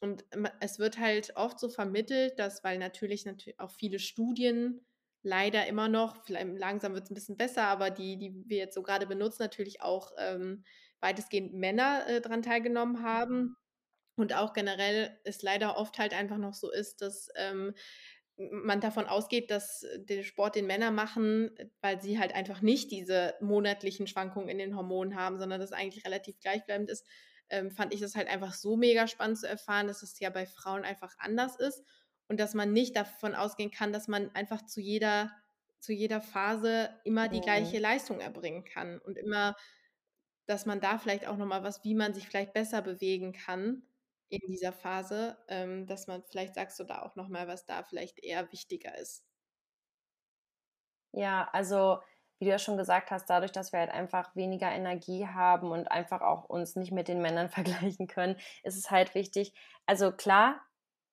Und es wird halt oft so vermittelt, dass, weil natürlich, natürlich auch viele Studien leider immer noch, vielleicht langsam wird es ein bisschen besser, aber die, die wir jetzt so gerade benutzen, natürlich auch ähm, weitestgehend Männer äh, daran teilgenommen haben. Und auch generell es leider oft halt einfach noch so ist, dass ähm, man davon ausgeht, dass der Sport den Männer machen, weil sie halt einfach nicht diese monatlichen Schwankungen in den Hormonen haben, sondern das eigentlich relativ gleichbleibend ist, ähm, fand ich das halt einfach so mega spannend zu erfahren, dass es ja bei Frauen einfach anders ist und dass man nicht davon ausgehen kann, dass man einfach zu jeder, zu jeder Phase immer die gleiche Leistung erbringen kann und immer, dass man da vielleicht auch nochmal was, wie man sich vielleicht besser bewegen kann in dieser Phase, ähm, dass man vielleicht sagst du da auch noch mal, was da vielleicht eher wichtiger ist. Ja, also wie du ja schon gesagt hast, dadurch, dass wir halt einfach weniger Energie haben und einfach auch uns nicht mit den Männern vergleichen können, ist es halt wichtig. Also klar,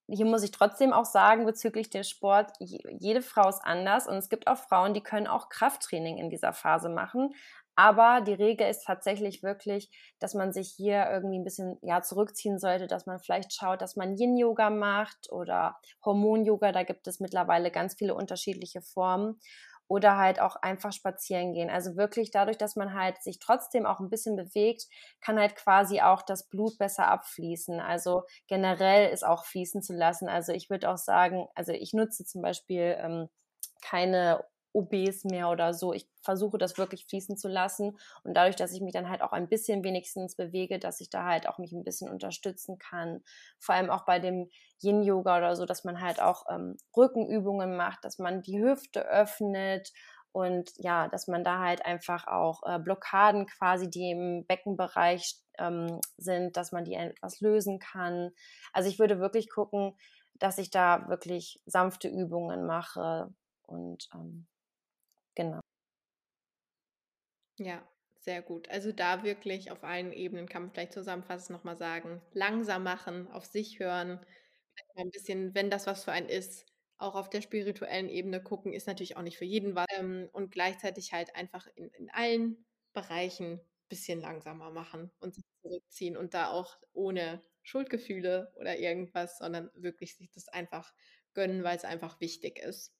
hier muss ich trotzdem auch sagen bezüglich dem Sport, jede Frau ist anders und es gibt auch Frauen, die können auch Krafttraining in dieser Phase machen. Aber die Regel ist tatsächlich wirklich, dass man sich hier irgendwie ein bisschen ja, zurückziehen sollte, dass man vielleicht schaut, dass man Yin-Yoga macht oder Hormon-Yoga. Da gibt es mittlerweile ganz viele unterschiedliche Formen oder halt auch einfach spazieren gehen. Also wirklich dadurch, dass man halt sich trotzdem auch ein bisschen bewegt, kann halt quasi auch das Blut besser abfließen. Also generell ist auch fließen zu lassen. Also ich würde auch sagen, also ich nutze zum Beispiel ähm, keine OBs mehr oder so. Ich versuche das wirklich fließen zu lassen und dadurch, dass ich mich dann halt auch ein bisschen wenigstens bewege, dass ich da halt auch mich ein bisschen unterstützen kann. Vor allem auch bei dem Yin-Yoga oder so, dass man halt auch ähm, Rückenübungen macht, dass man die Hüfte öffnet und ja, dass man da halt einfach auch äh, Blockaden quasi, die im Beckenbereich ähm, sind, dass man die etwas lösen kann. Also ich würde wirklich gucken, dass ich da wirklich sanfte Übungen mache und ähm, Genau. Ja, sehr gut. Also da wirklich auf allen Ebenen kann man vielleicht zusammenfassend nochmal sagen, langsam machen, auf sich hören, ein bisschen, wenn das was für einen ist, auch auf der spirituellen Ebene gucken, ist natürlich auch nicht für jeden was. Ähm, und gleichzeitig halt einfach in, in allen Bereichen ein bisschen langsamer machen und sich zurückziehen und da auch ohne Schuldgefühle oder irgendwas, sondern wirklich sich das einfach gönnen, weil es einfach wichtig ist.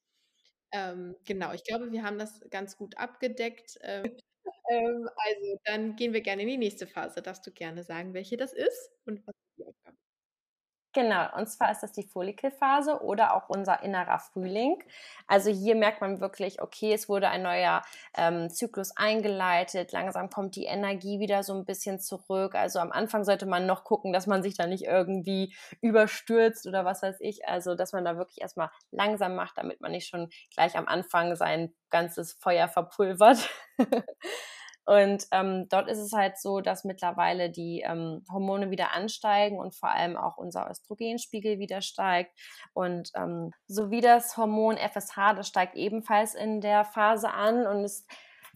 Ähm, genau, ich glaube, wir haben das ganz gut abgedeckt. Ähm, ähm, also dann gehen wir gerne in die nächste Phase. Darfst du gerne sagen, welche das ist und was Genau, und zwar ist das die Follikelphase oder auch unser innerer Frühling. Also hier merkt man wirklich, okay, es wurde ein neuer ähm, Zyklus eingeleitet, langsam kommt die Energie wieder so ein bisschen zurück. Also am Anfang sollte man noch gucken, dass man sich da nicht irgendwie überstürzt oder was weiß ich. Also dass man da wirklich erstmal langsam macht, damit man nicht schon gleich am Anfang sein ganzes Feuer verpulvert. Und ähm, dort ist es halt so, dass mittlerweile die ähm, Hormone wieder ansteigen und vor allem auch unser Östrogenspiegel wieder steigt. Und ähm, so wie das Hormon FSH, das steigt ebenfalls in der Phase an und es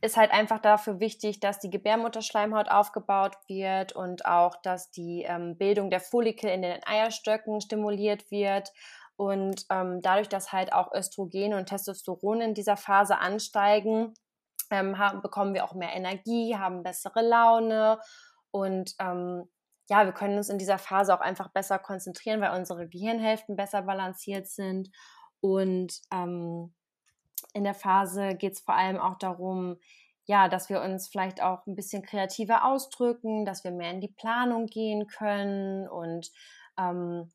ist halt einfach dafür wichtig, dass die Gebärmutterschleimhaut aufgebaut wird und auch, dass die ähm, Bildung der Follikel in den Eierstöcken stimuliert wird. Und ähm, dadurch, dass halt auch Östrogen und Testosteron in dieser Phase ansteigen, ähm, haben, bekommen wir auch mehr Energie, haben bessere Laune und ähm, ja, wir können uns in dieser Phase auch einfach besser konzentrieren, weil unsere Gehirnhälften besser balanciert sind. Und ähm, in der Phase geht es vor allem auch darum, ja, dass wir uns vielleicht auch ein bisschen kreativer ausdrücken, dass wir mehr in die Planung gehen können und ähm,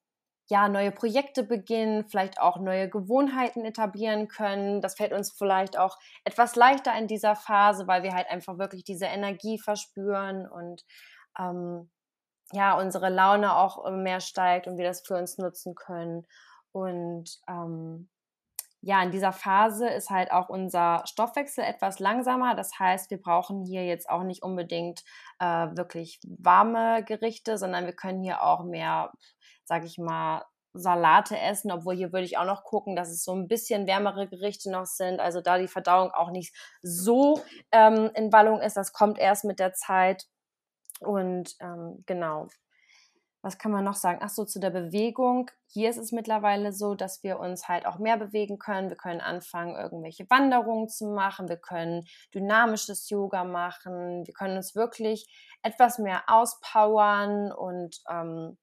ja, neue Projekte beginnen, vielleicht auch neue Gewohnheiten etablieren können. Das fällt uns vielleicht auch etwas leichter in dieser Phase, weil wir halt einfach wirklich diese Energie verspüren und ähm, ja, unsere Laune auch äh, mehr steigt und wir das für uns nutzen können. Und ähm, ja, in dieser Phase ist halt auch unser Stoffwechsel etwas langsamer. Das heißt, wir brauchen hier jetzt auch nicht unbedingt äh, wirklich warme Gerichte, sondern wir können hier auch mehr sage ich mal, Salate essen, obwohl hier würde ich auch noch gucken, dass es so ein bisschen wärmere Gerichte noch sind, also da die Verdauung auch nicht so ähm, in Wallung ist, das kommt erst mit der Zeit und ähm, genau. Was kann man noch sagen? Ach so, zu der Bewegung. Hier ist es mittlerweile so, dass wir uns halt auch mehr bewegen können. Wir können anfangen, irgendwelche Wanderungen zu machen. Wir können dynamisches Yoga machen. Wir können uns wirklich etwas mehr auspowern und ähm,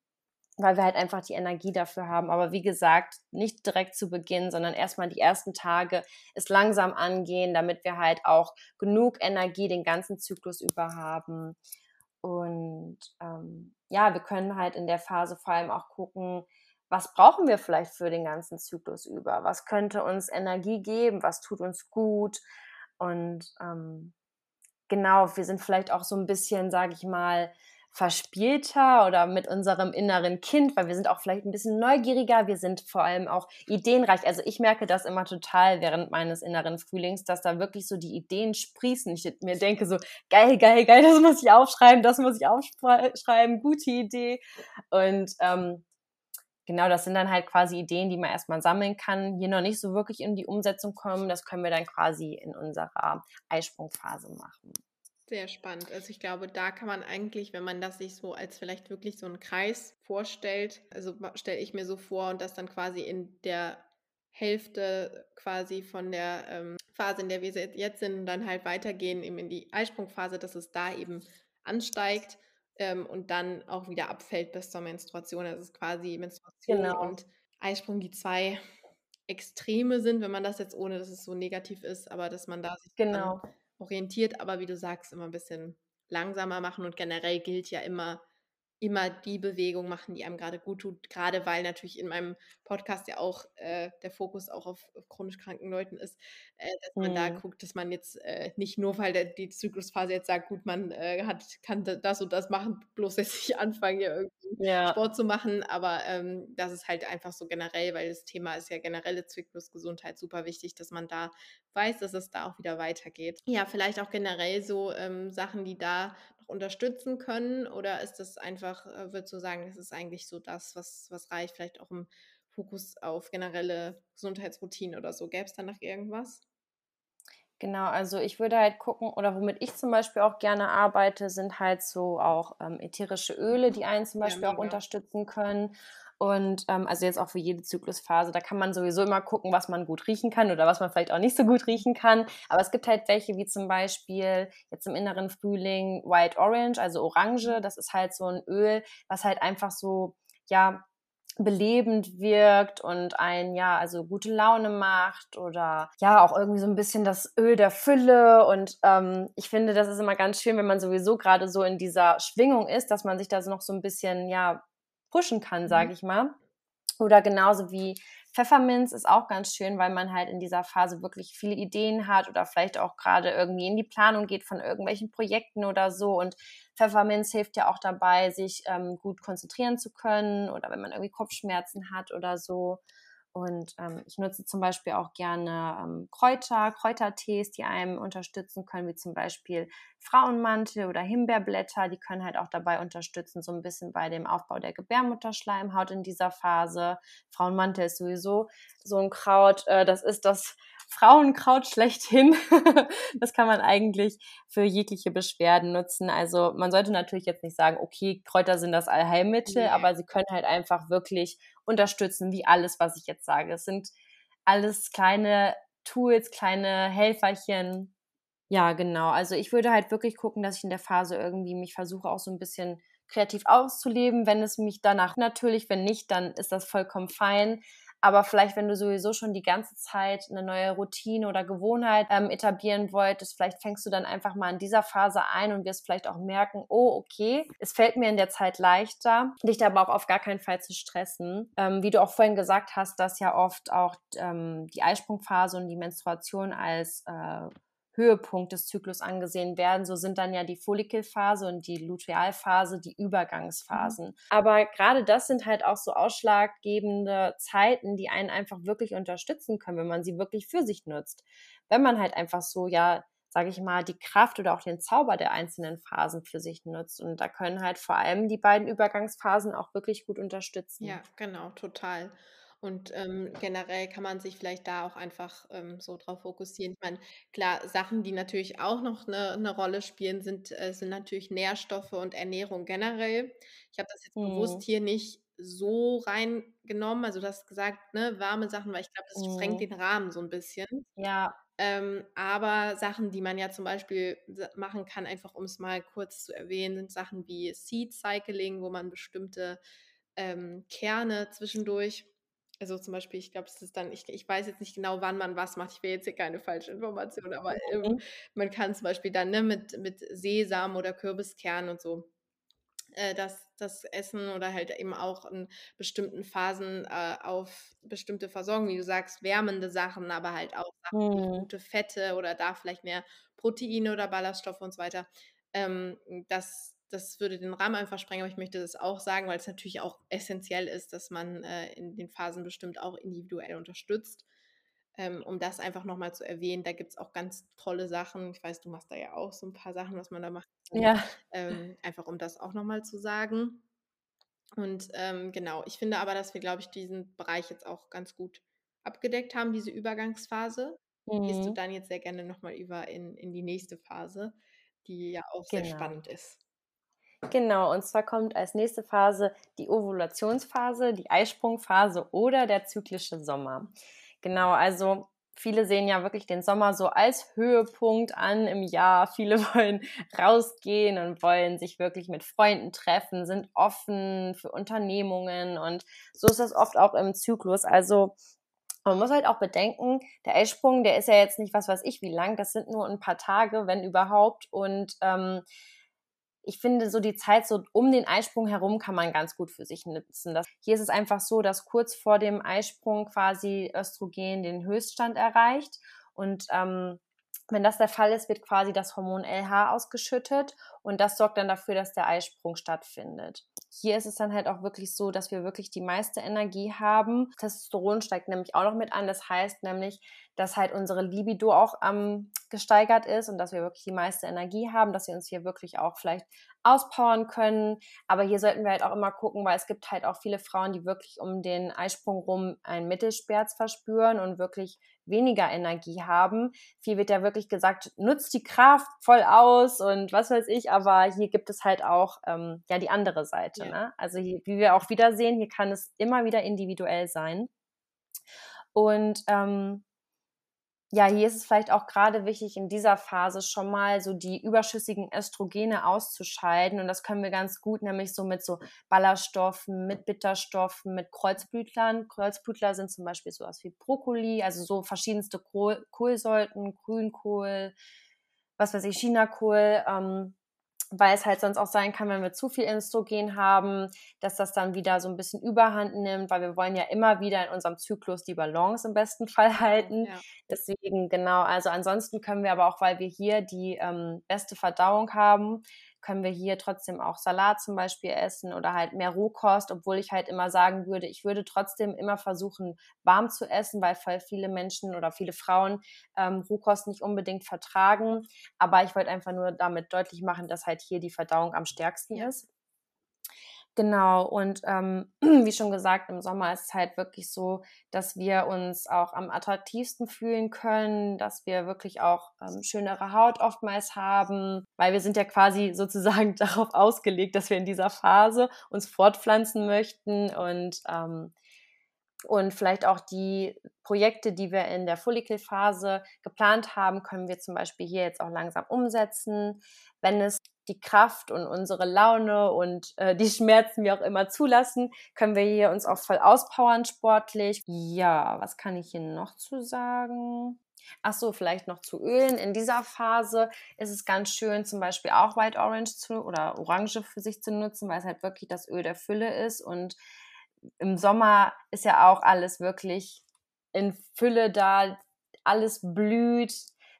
weil wir halt einfach die Energie dafür haben. Aber wie gesagt, nicht direkt zu Beginn, sondern erstmal die ersten Tage es langsam angehen, damit wir halt auch genug Energie den ganzen Zyklus über haben. Und ähm, ja, wir können halt in der Phase vor allem auch gucken, was brauchen wir vielleicht für den ganzen Zyklus über? Was könnte uns Energie geben? Was tut uns gut? Und ähm, genau, wir sind vielleicht auch so ein bisschen, sage ich mal, verspielter oder mit unserem inneren Kind, weil wir sind auch vielleicht ein bisschen neugieriger, wir sind vor allem auch ideenreich. Also ich merke das immer total während meines inneren Frühlings, dass da wirklich so die Ideen sprießen. Ich mir denke so, geil, geil, geil, das muss ich aufschreiben, das muss ich aufschreiben, gute Idee. Und ähm, genau, das sind dann halt quasi Ideen, die man erstmal sammeln kann, hier noch nicht so wirklich in die Umsetzung kommen. Das können wir dann quasi in unserer Eisprungphase machen. Sehr spannend. Also ich glaube, da kann man eigentlich, wenn man das sich so als vielleicht wirklich so einen Kreis vorstellt, also stelle ich mir so vor und das dann quasi in der Hälfte quasi von der ähm, Phase, in der wir jetzt sind, und dann halt weitergehen eben in die Eisprungphase, dass es da eben ansteigt ähm, und dann auch wieder abfällt bis zur Menstruation. Also es ist quasi Menstruation genau. und Eisprung die zwei Extreme sind, wenn man das jetzt ohne, dass es so negativ ist, aber dass man da sich genau. Orientiert, aber wie du sagst, immer ein bisschen langsamer machen und generell gilt ja immer, immer die Bewegung machen, die einem gerade gut tut. Gerade weil natürlich in meinem Podcast ja auch äh, der Fokus auch auf, auf, chronisch kranken Leuten ist, äh, dass man mhm. da guckt, dass man jetzt äh, nicht nur, weil der, die Zyklusphase jetzt sagt, gut, man äh, hat, kann das und das machen, bloß jetzt nicht anfangen, hier irgendwie ja. Sport zu machen. Aber ähm, das ist halt einfach so generell, weil das Thema ist ja generelle Zyklusgesundheit super wichtig, dass man da weiß, dass es da auch wieder weitergeht. Ja, vielleicht auch generell so ähm, Sachen, die da unterstützen können? Oder ist das einfach, äh, würdest du sagen, das ist eigentlich so das, was, was reicht, vielleicht auch im Fokus auf generelle Gesundheitsroutinen oder so? Gäbe es da noch irgendwas? Genau, also ich würde halt gucken, oder womit ich zum Beispiel auch gerne arbeite, sind halt so auch ähm, ätherische Öle, die einen zum Beispiel ja, auch unterstützen können. Und ähm, also jetzt auch für jede Zyklusphase, da kann man sowieso immer gucken, was man gut riechen kann oder was man vielleicht auch nicht so gut riechen kann. Aber es gibt halt welche, wie zum Beispiel jetzt im inneren Frühling White Orange, also Orange. Das ist halt so ein Öl, was halt einfach so, ja, belebend wirkt und ein ja also gute Laune macht oder ja auch irgendwie so ein bisschen das Öl der Fülle und ähm, ich finde das ist immer ganz schön wenn man sowieso gerade so in dieser Schwingung ist dass man sich da so noch so ein bisschen ja pushen kann, sage mhm. ich mal. Oder genauso wie Pfefferminz ist auch ganz schön, weil man halt in dieser Phase wirklich viele Ideen hat oder vielleicht auch gerade irgendwie in die Planung geht von irgendwelchen Projekten oder so. Und Pfefferminz hilft ja auch dabei, sich ähm, gut konzentrieren zu können oder wenn man irgendwie Kopfschmerzen hat oder so. Und ähm, ich nutze zum Beispiel auch gerne ähm, Kräuter, Kräutertees, die einem unterstützen können, wie zum Beispiel Frauenmantel oder Himbeerblätter. Die können halt auch dabei unterstützen, so ein bisschen bei dem Aufbau der Gebärmutterschleimhaut in dieser Phase. Frauenmantel ist sowieso so ein Kraut. Äh, das ist das Frauenkraut schlechthin. das kann man eigentlich für jegliche Beschwerden nutzen. Also man sollte natürlich jetzt nicht sagen, okay, Kräuter sind das Allheilmittel, aber sie können halt einfach wirklich unterstützen, wie alles, was ich jetzt sage. Es sind alles kleine Tools, kleine Helferchen. Ja, genau. Also ich würde halt wirklich gucken, dass ich in der Phase irgendwie mich versuche auch so ein bisschen kreativ auszuleben, wenn es mich danach natürlich, wenn nicht, dann ist das vollkommen fein. Aber vielleicht, wenn du sowieso schon die ganze Zeit eine neue Routine oder Gewohnheit ähm, etablieren wolltest, vielleicht fängst du dann einfach mal in dieser Phase ein und wirst vielleicht auch merken, oh, okay, es fällt mir in der Zeit leichter, dich aber auch auf gar keinen Fall zu stressen. Ähm, wie du auch vorhin gesagt hast, dass ja oft auch ähm, die Eisprungphase und die Menstruation als äh, Höhepunkt des Zyklus angesehen werden. So sind dann ja die Follikelphase und die Lutealphase die Übergangsphasen. Mhm. Aber gerade das sind halt auch so ausschlaggebende Zeiten, die einen einfach wirklich unterstützen können, wenn man sie wirklich für sich nutzt. Wenn man halt einfach so, ja, sage ich mal, die Kraft oder auch den Zauber der einzelnen Phasen für sich nutzt. Und da können halt vor allem die beiden Übergangsphasen auch wirklich gut unterstützen. Ja, genau, total. Und ähm, generell kann man sich vielleicht da auch einfach ähm, so drauf fokussieren. Ich meine, klar, Sachen, die natürlich auch noch eine, eine Rolle spielen, sind, äh, sind natürlich Nährstoffe und Ernährung generell. Ich habe das jetzt mhm. bewusst hier nicht so reingenommen. Also du hast gesagt, ne, warme Sachen, weil ich glaube, das mhm. sprengt den Rahmen so ein bisschen. Ja. Ähm, aber Sachen, die man ja zum Beispiel machen kann, einfach um es mal kurz zu erwähnen, sind Sachen wie Seed Cycling, wo man bestimmte ähm, Kerne zwischendurch also zum Beispiel, ich glaube, es ist dann, ich, ich weiß jetzt nicht genau, wann man was macht. Ich will jetzt hier keine falsche Information, aber ähm, mhm. man kann zum Beispiel dann ne, mit, mit Sesam oder Kürbiskern und so äh, das, das Essen oder halt eben auch in bestimmten Phasen äh, auf bestimmte Versorgung, wie du sagst, wärmende Sachen, aber halt auch Sachen mhm. gute Fette oder da vielleicht mehr Proteine oder Ballaststoffe und so weiter. Ähm, das das würde den Rahmen einfach sprengen, aber ich möchte das auch sagen, weil es natürlich auch essentiell ist, dass man äh, in den Phasen bestimmt auch individuell unterstützt. Ähm, um das einfach nochmal zu erwähnen, da gibt es auch ganz tolle Sachen. Ich weiß, du machst da ja auch so ein paar Sachen, was man da macht. Ja. Ähm, einfach um das auch nochmal zu sagen. Und ähm, genau, ich finde aber, dass wir, glaube ich, diesen Bereich jetzt auch ganz gut abgedeckt haben, diese Übergangsphase. Mhm. Gehst du mhm. dann jetzt sehr gerne nochmal über in, in die nächste Phase, die ja auch genau. sehr spannend ist. Genau, und zwar kommt als nächste Phase die Ovulationsphase, die Eisprungphase oder der zyklische Sommer. Genau, also viele sehen ja wirklich den Sommer so als Höhepunkt an im Jahr. Viele wollen rausgehen und wollen sich wirklich mit Freunden treffen, sind offen für Unternehmungen und so ist das oft auch im Zyklus. Also man muss halt auch bedenken, der Eisprung, der ist ja jetzt nicht was weiß ich wie lang, das sind nur ein paar Tage, wenn überhaupt. Und ähm, ich finde, so die Zeit so um den Eisprung herum kann man ganz gut für sich nutzen. Das, hier ist es einfach so, dass kurz vor dem Eisprung quasi Östrogen den Höchststand erreicht und ähm, wenn das der Fall ist, wird quasi das Hormon LH ausgeschüttet und das sorgt dann dafür, dass der Eisprung stattfindet. Hier ist es dann halt auch wirklich so, dass wir wirklich die meiste Energie haben. Testosteron steigt nämlich auch noch mit an. Das heißt nämlich, dass halt unsere Libido auch ähm, gesteigert ist und dass wir wirklich die meiste Energie haben, dass wir uns hier wirklich auch vielleicht auspowern können. Aber hier sollten wir halt auch immer gucken, weil es gibt halt auch viele Frauen, die wirklich um den Eisprung rum einen Mittelschmerz verspüren und wirklich weniger Energie haben. Viel wird ja wirklich gesagt, nutzt die Kraft voll aus und was weiß ich, aber hier gibt es halt auch ähm, ja die andere Seite. Ja. Ne? Also hier, wie wir auch wieder sehen, hier kann es immer wieder individuell sein. Und ähm, ja, hier ist es vielleicht auch gerade wichtig, in dieser Phase schon mal so die überschüssigen Östrogene auszuscheiden. Und das können wir ganz gut, nämlich so mit so Ballaststoffen, mit Bitterstoffen, mit Kreuzblütlern. Kreuzblütler sind zum Beispiel sowas wie Brokkoli, also so verschiedenste Kohl, Kohlsorten, Grünkohl, was weiß ich, Chinakohl. Ähm, weil es halt sonst auch sein kann, wenn wir zu viel Östrogen haben, dass das dann wieder so ein bisschen Überhand nimmt, weil wir wollen ja immer wieder in unserem Zyklus die Balance im besten Fall halten. Ja. Deswegen genau, also ansonsten können wir aber auch, weil wir hier die ähm, beste Verdauung haben, können wir hier trotzdem auch Salat zum Beispiel essen oder halt mehr Rohkost, obwohl ich halt immer sagen würde, ich würde trotzdem immer versuchen, warm zu essen, weil viele Menschen oder viele Frauen ähm, Rohkost nicht unbedingt vertragen. Aber ich wollte einfach nur damit deutlich machen, dass halt hier die Verdauung am stärksten ist. Genau, und ähm, wie schon gesagt, im Sommer ist es halt wirklich so, dass wir uns auch am attraktivsten fühlen können, dass wir wirklich auch ähm, schönere Haut oftmals haben, weil wir sind ja quasi sozusagen darauf ausgelegt, dass wir in dieser Phase uns fortpflanzen möchten und ähm, und vielleicht auch die Projekte, die wir in der Follikelphase geplant haben, können wir zum Beispiel hier jetzt auch langsam umsetzen. Wenn es die Kraft und unsere Laune und äh, die Schmerzen wie auch immer zulassen, können wir hier uns auch voll auspowern sportlich. Ja, was kann ich hier noch zu sagen? Ach so, vielleicht noch zu Ölen. In dieser Phase ist es ganz schön, zum Beispiel auch White Orange zu oder Orange für sich zu nutzen, weil es halt wirklich das Öl der Fülle ist. Und im Sommer ist ja auch alles wirklich in Fülle da, alles blüht,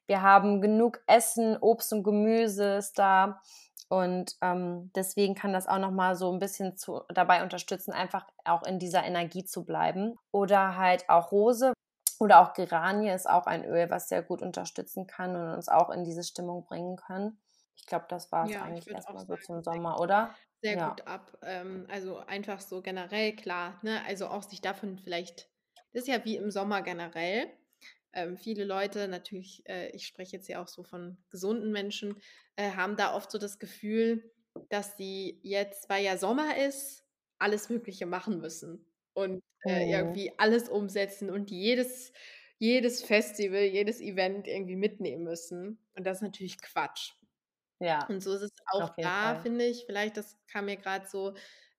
wir haben genug Essen, Obst und Gemüse ist da. Und ähm, deswegen kann das auch nochmal so ein bisschen zu, dabei unterstützen, einfach auch in dieser Energie zu bleiben. Oder halt auch Rose oder auch Geranie ist auch ein Öl, was sehr gut unterstützen kann und uns auch in diese Stimmung bringen kann. Ich glaube, das war es ja, eigentlich erstmal so zum Sommer, oder? Sehr ja. gut ab. Ähm, also einfach so generell klar, ne? Also auch sich davon vielleicht, das ist ja wie im Sommer generell ähm, viele Leute, natürlich, äh, ich spreche jetzt ja auch so von gesunden Menschen, äh, haben da oft so das Gefühl, dass sie jetzt, weil ja Sommer ist, alles Mögliche machen müssen und äh, mhm. irgendwie alles umsetzen und jedes, jedes Festival, jedes Event irgendwie mitnehmen müssen. Und das ist natürlich Quatsch. Ja. Und so ist es auch da, finde ich. Vielleicht, das kam mir gerade so,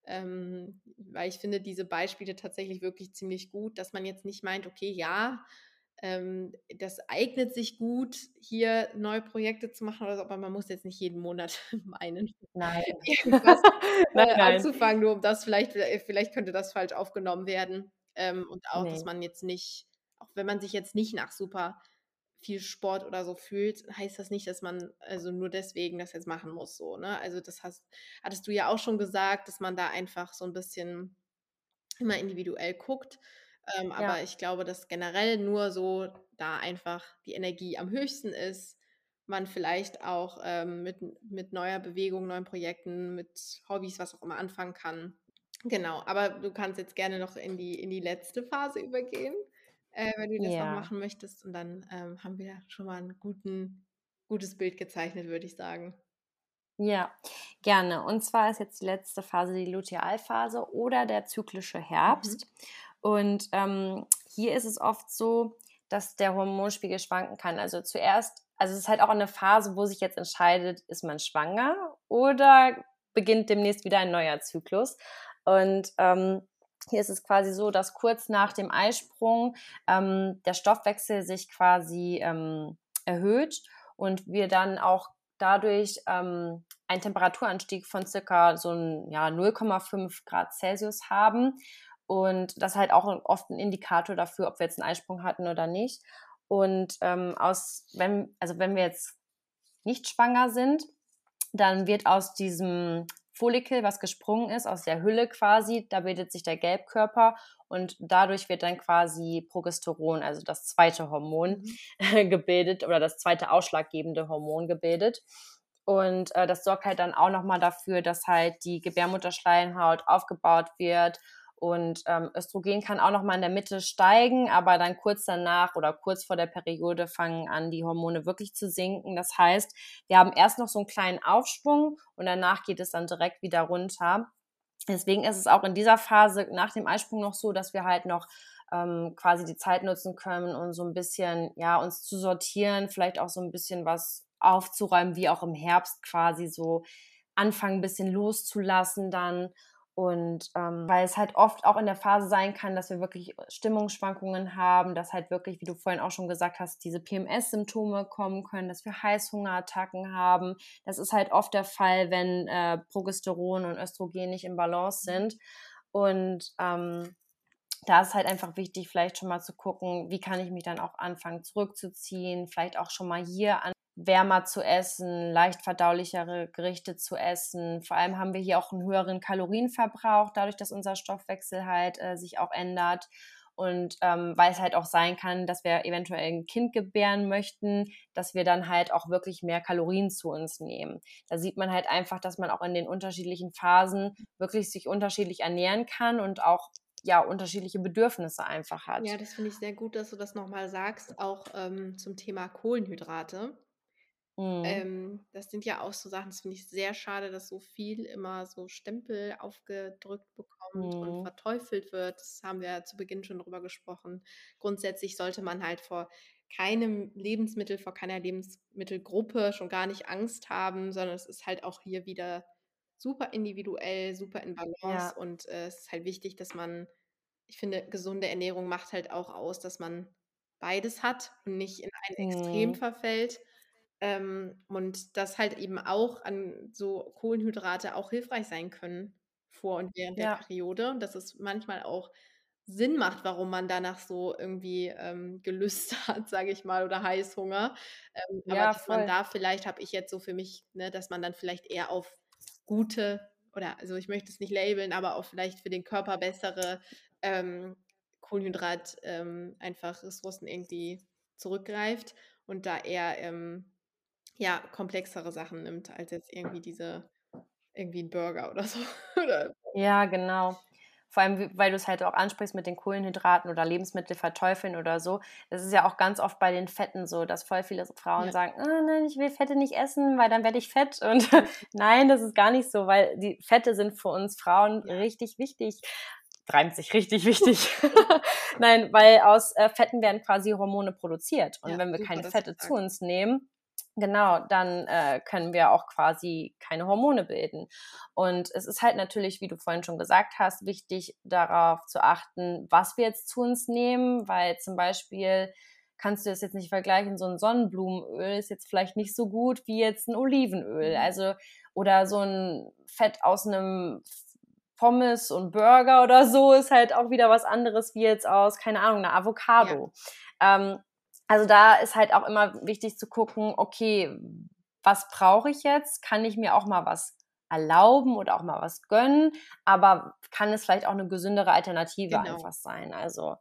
ähm, weil ich finde diese Beispiele tatsächlich wirklich ziemlich gut, dass man jetzt nicht meint, okay, ja, das eignet sich gut, hier neue Projekte zu machen oder so, aber man muss jetzt nicht jeden Monat meinen, nein. irgendwas nein, äh, nein. anzufangen, nur um das vielleicht, äh, vielleicht könnte das falsch aufgenommen werden. Ähm, und auch, nee. dass man jetzt nicht, auch wenn man sich jetzt nicht nach super viel Sport oder so fühlt, heißt das nicht, dass man also nur deswegen das jetzt machen muss. So, ne? Also das hast, hattest du ja auch schon gesagt, dass man da einfach so ein bisschen immer individuell guckt. Ähm, ja. Aber ich glaube, dass generell nur so da einfach die Energie am höchsten ist, man vielleicht auch ähm, mit, mit neuer Bewegung, neuen Projekten, mit Hobbys, was auch immer anfangen kann. Genau, aber du kannst jetzt gerne noch in die, in die letzte Phase übergehen, äh, wenn du das noch Ja. machen möchtest. Und dann ähm, haben wir schon mal ein guten, gutes Bild gezeichnet, würde ich sagen. Ja, gerne. Und zwar ist jetzt die letzte Phase die Lutealphase oder der zyklische Herbst. Mhm. Und ähm, hier ist es oft so, dass der Hormonspiegel schwanken kann. Also zuerst, also es ist halt auch eine Phase, wo sich jetzt entscheidet, ist man schwanger oder beginnt demnächst wieder ein neuer Zyklus. Und ähm, hier ist es quasi so, dass kurz nach dem Eisprung ähm, der Stoffwechsel sich quasi ähm, erhöht und wir dann auch dadurch ähm, einen Temperaturanstieg von circa so ein, ja, 0,5 Grad Celsius haben. Und das ist halt auch oft ein Indikator dafür, ob wir jetzt einen Eisprung hatten oder nicht. Und ähm, aus, wenn, also wenn wir jetzt nicht schwanger sind, dann wird aus diesem Follikel, was gesprungen ist, aus der Hülle quasi, da bildet sich der Gelbkörper und dadurch wird dann quasi Progesteron, also das zweite Hormon, mhm. gebildet oder das zweite ausschlaggebende Hormon gebildet. Und äh, das sorgt halt dann auch nochmal dafür, dass halt die Gebärmutterschleimhaut aufgebaut wird und ähm, Östrogen kann auch noch mal in der Mitte steigen, aber dann kurz danach oder kurz vor der Periode fangen an, die Hormone wirklich zu sinken. Das heißt, wir haben erst noch so einen kleinen Aufschwung und danach geht es dann direkt wieder runter. Deswegen ist es auch in dieser Phase nach dem Eisprung noch so, dass wir halt noch ähm, quasi die Zeit nutzen können, um so ein bisschen, ja, uns zu sortieren, vielleicht auch so ein bisschen was aufzuräumen, wie auch im Herbst quasi so anfangen, ein bisschen loszulassen dann und ähm, weil es halt oft auch in der Phase sein kann, dass wir wirklich Stimmungsschwankungen haben, dass halt wirklich, wie du vorhin auch schon gesagt hast, diese PMS-Symptome kommen können, dass wir Heißhungerattacken haben. Das ist halt oft der Fall, wenn äh, Progesteron und Östrogen nicht im Balance mhm. sind. Und ähm, da ist halt einfach wichtig, vielleicht schon mal zu gucken, wie kann ich mich dann auch anfangen zurückzuziehen, vielleicht auch schon mal hier an wärmer zu essen, leicht verdaulichere Gerichte zu essen. Vor allem haben wir hier auch einen höheren Kalorienverbrauch, dadurch, dass unser Stoffwechsel halt äh, sich auch ändert. Und ähm, weil es halt auch sein kann, dass wir eventuell ein Kind gebären möchten, dass wir dann halt auch wirklich mehr Kalorien zu uns nehmen. Da sieht man halt einfach, dass man auch in den unterschiedlichen Phasen wirklich sich unterschiedlich ernähren kann und auch ja unterschiedliche Bedürfnisse einfach hat. Ja, das finde ich sehr gut, dass du das nochmal sagst, auch ähm, zum Thema Kohlenhydrate. Mhm. Ähm, das sind ja auch so Sachen, das finde ich sehr schade, dass so viel immer so Stempel aufgedrückt bekommt mhm. und verteufelt wird. Das haben wir ja zu Beginn schon drüber gesprochen. Grundsätzlich sollte man halt vor keinem Lebensmittel, vor keiner Lebensmittelgruppe schon gar nicht Angst haben, sondern es ist halt auch hier wieder super individuell, super in Balance ja. und äh, es ist halt wichtig, dass man, ich finde, gesunde Ernährung macht halt auch aus, dass man beides hat und nicht in ein mhm. Extrem verfällt. Ähm, und dass halt eben auch an so Kohlenhydrate auch hilfreich sein können vor und während ja. der Periode. Und dass es manchmal auch Sinn macht, warum man danach so irgendwie ähm, Gelüste hat, sage ich mal, oder Heißhunger. Ähm, aber ja, dass man da vielleicht, habe ich jetzt so für mich, ne, dass man dann vielleicht eher auf gute oder also ich möchte es nicht labeln, aber auch vielleicht für den Körper bessere ähm, Kohlenhydrat ähm, einfach Ressourcen irgendwie zurückgreift und da eher ähm, ja, komplexere Sachen nimmt, als jetzt irgendwie diese, irgendwie ein Burger oder so. Ja, genau. Vor allem, weil du es halt auch ansprichst mit den Kohlenhydraten oder Lebensmittel verteufeln oder so. Das ist ja auch ganz oft bei den Fetten so, dass voll viele Frauen ja. sagen, oh, nein, ich will Fette nicht essen, weil dann werde ich fett. Und nein, das ist gar nicht so, weil die Fette sind für uns Frauen ja. richtig wichtig reimt sich richtig wichtig. Nein, weil aus äh, Fetten werden quasi Hormone produziert. Und ja, wenn wir keine Fette zu uns nehmen, Genau, dann äh, können wir auch quasi keine Hormone bilden. Und es ist halt natürlich, wie du vorhin schon gesagt hast, wichtig darauf zu achten, was wir jetzt zu uns nehmen, weil zum Beispiel kannst du das jetzt nicht vergleichen, so ein Sonnenblumenöl ist jetzt vielleicht nicht so gut wie jetzt ein Olivenöl. Mhm. Also, oder so ein Fett aus einem Pommes und Burger oder so ist halt auch wieder was anderes wie jetzt aus, keine Ahnung, einer Avocado. Ja. Ähm, also da ist halt auch immer wichtig zu gucken, okay, was brauche ich jetzt? Kann ich mir auch mal was erlauben oder auch mal was gönnen? Aber kann es vielleicht auch eine gesündere Alternative genau. einfach sein? Also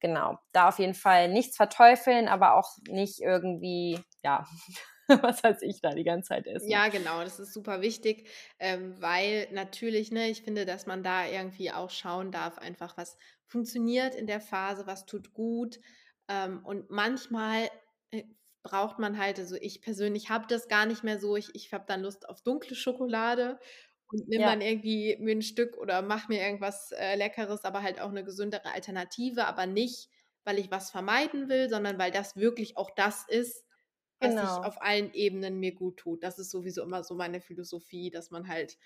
genau, da auf jeden Fall nichts verteufeln, aber auch nicht irgendwie, ja, was weiß ich da die ganze Zeit essen. Ja, genau, das ist super wichtig, ähm, weil natürlich, ne, ich finde, dass man da irgendwie auch schauen darf, einfach was funktioniert in der Phase, was tut gut. Ähm, und manchmal äh, braucht man halt, also ich persönlich habe das gar nicht mehr so, ich, ich habe dann Lust auf dunkle Schokolade und nehme Ja. dann irgendwie mir ein Stück oder mache mir irgendwas äh, Leckeres, aber halt auch eine gesündere Alternative, aber nicht, weil ich was vermeiden will, sondern weil das wirklich auch das ist, was sich Genau. auf allen Ebenen mir gut tut. Das ist sowieso immer so meine Philosophie, dass man halt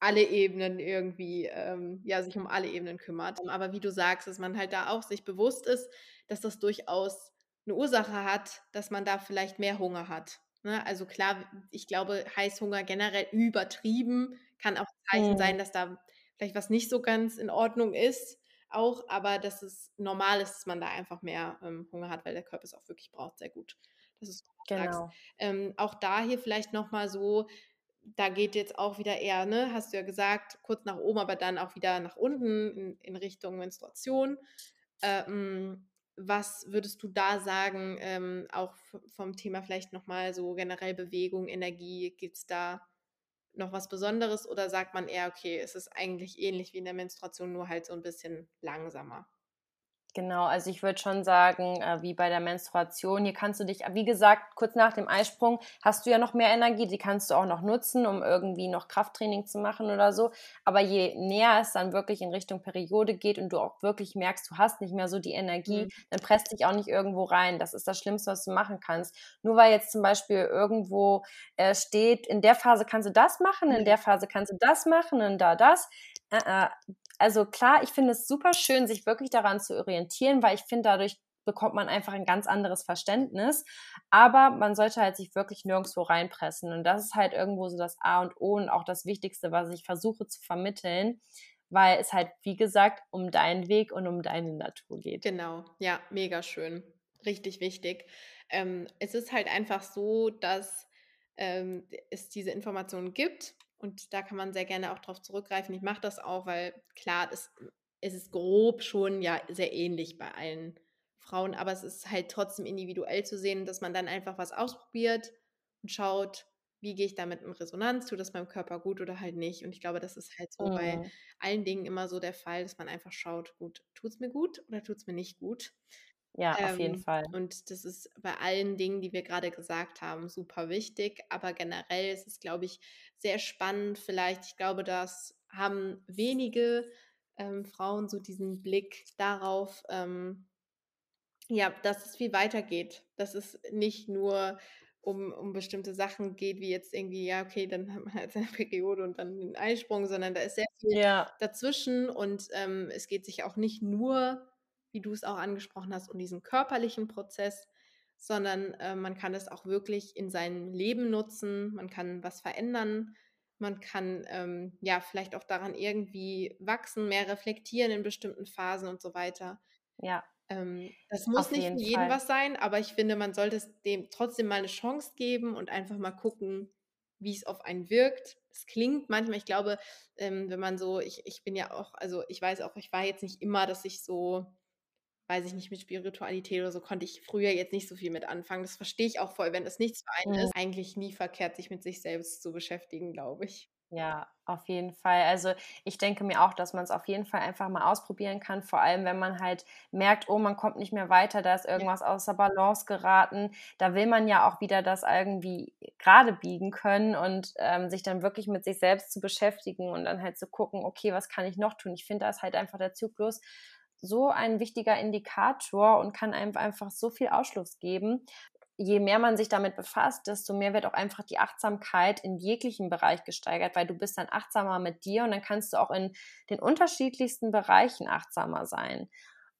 alle Ebenen irgendwie, ähm, ja, sich um alle Ebenen kümmert. Aber wie du sagst, dass man halt da auch sich bewusst ist, dass das durchaus eine Ursache hat, dass man da vielleicht mehr Hunger hat. Ne? Also klar, ich glaube, Heißhunger generell übertrieben kann auch ein Zeichen Mhm. sein, dass da vielleicht was nicht so ganz in Ordnung ist, auch, aber dass es normal ist, dass man da einfach mehr ähm, Hunger hat, weil der Körper es auch wirklich braucht, sehr gut. Das ist. Genau. Ähm, auch da hier vielleicht nochmal so, da geht jetzt auch wieder eher, ne, hast du ja gesagt, kurz nach oben, aber dann auch wieder nach unten in, in Richtung Menstruation. Ähm, was würdest du da sagen, ähm, auch vom Thema vielleicht nochmal so generell Bewegung, Energie, gibt es da noch was Besonderes oder sagt man eher, okay, es ist eigentlich ähnlich wie in der Menstruation, nur halt so ein bisschen langsamer? Genau, also ich würde schon sagen, äh, wie bei der Menstruation, hier kannst du dich, wie gesagt, kurz nach dem Eisprung hast du ja noch mehr Energie, die kannst du auch noch nutzen, um irgendwie noch Krafttraining zu machen oder so. Aber je näher es dann wirklich in Richtung Periode geht und du auch wirklich merkst, du hast nicht mehr so die Energie, Mhm. dann presst dich auch nicht irgendwo rein. Das ist das Schlimmste, was du machen kannst. Nur weil jetzt zum Beispiel irgendwo äh, steht, in der Phase kannst du das machen, in Ja. der Phase kannst du das machen und da das. Äh, äh, also klar, ich finde es super schön, sich wirklich daran zu orientieren, weil ich finde, dadurch bekommt man einfach ein ganz anderes Verständnis. Aber man sollte halt sich wirklich nirgendwo reinpressen. Und das ist halt irgendwo so das A und O und auch das Wichtigste, was ich versuche zu vermitteln, weil es halt, wie gesagt, um deinen Weg und um deine Natur geht. Genau, ja, mega schön. Richtig wichtig. Ähm, es ist halt einfach so, dass ähm, es diese Informationen gibt und da kann man sehr gerne auch drauf zurückgreifen. Ich mache das auch, weil klar, es, es ist grob schon ja sehr ähnlich bei allen Frauen, aber es ist halt trotzdem individuell zu sehen, dass man dann einfach was ausprobiert und schaut, wie gehe ich damit in Resonanz, tut das meinem Körper gut oder halt nicht. Und ich glaube, das ist halt so bei Mhm. allen Dingen immer so der Fall, dass man einfach schaut, gut, tut es mir gut oder tut es mir nicht gut. Ja, auf jeden Ähm, Fall. und das ist bei allen Dingen, die wir gerade gesagt haben, super wichtig. Aber generell ist es, glaube ich, sehr spannend. Vielleicht, ich glaube, das haben wenige ähm, Frauen so diesen Blick darauf, ähm, ja, dass es viel weitergeht. Dass es nicht nur um, um bestimmte Sachen geht, wie jetzt irgendwie, ja, okay, dann hat man halt seine Periode und dann den Eisprung, sondern da ist sehr viel Ja, dazwischen und ähm, es geht sich auch nicht nur, wie du es auch angesprochen hast, um diesen körperlichen Prozess, sondern äh, man kann es auch wirklich in seinem Leben nutzen, man kann was verändern, man kann ähm, ja vielleicht auch daran irgendwie wachsen, mehr reflektieren in bestimmten Phasen und so weiter. ja, Ähm, das muss auf nicht jeden für jeden Fall. was sein, aber ich finde, man sollte es dem trotzdem mal eine Chance geben und einfach mal gucken, wie es auf einen wirkt. Es klingt manchmal, ich glaube, ähm, wenn man so, ich, ich bin ja auch, also ich weiß auch, ich war jetzt nicht immer, dass ich so, weiß ich nicht, mit Spiritualität oder so konnte ich früher jetzt nicht so viel mit anfangen. Das verstehe ich auch voll, wenn das nichts für einen Mhm. ist. Eigentlich nie verkehrt, sich mit sich selbst zu beschäftigen, glaube ich. Ja, auf jeden Fall. Also ich denke mir auch, dass man es auf jeden Fall einfach mal ausprobieren kann, vor allem wenn man halt merkt, oh, man kommt nicht mehr weiter, da ist irgendwas außer Balance geraten. Da will man ja auch wieder das irgendwie gerade biegen können und ähm, sich dann wirklich mit sich selbst zu beschäftigen und dann halt zu gucken, okay, was kann ich noch tun? Ich finde, da ist halt einfach der Zyklus so ein wichtiger Indikator und kann einem einfach so viel Ausschluss geben. Je mehr man sich damit befasst, desto mehr wird auch einfach die Achtsamkeit in jeglichem Bereich gesteigert, weil du bist dann achtsamer mit dir und dann kannst du auch in den unterschiedlichsten Bereichen achtsamer sein.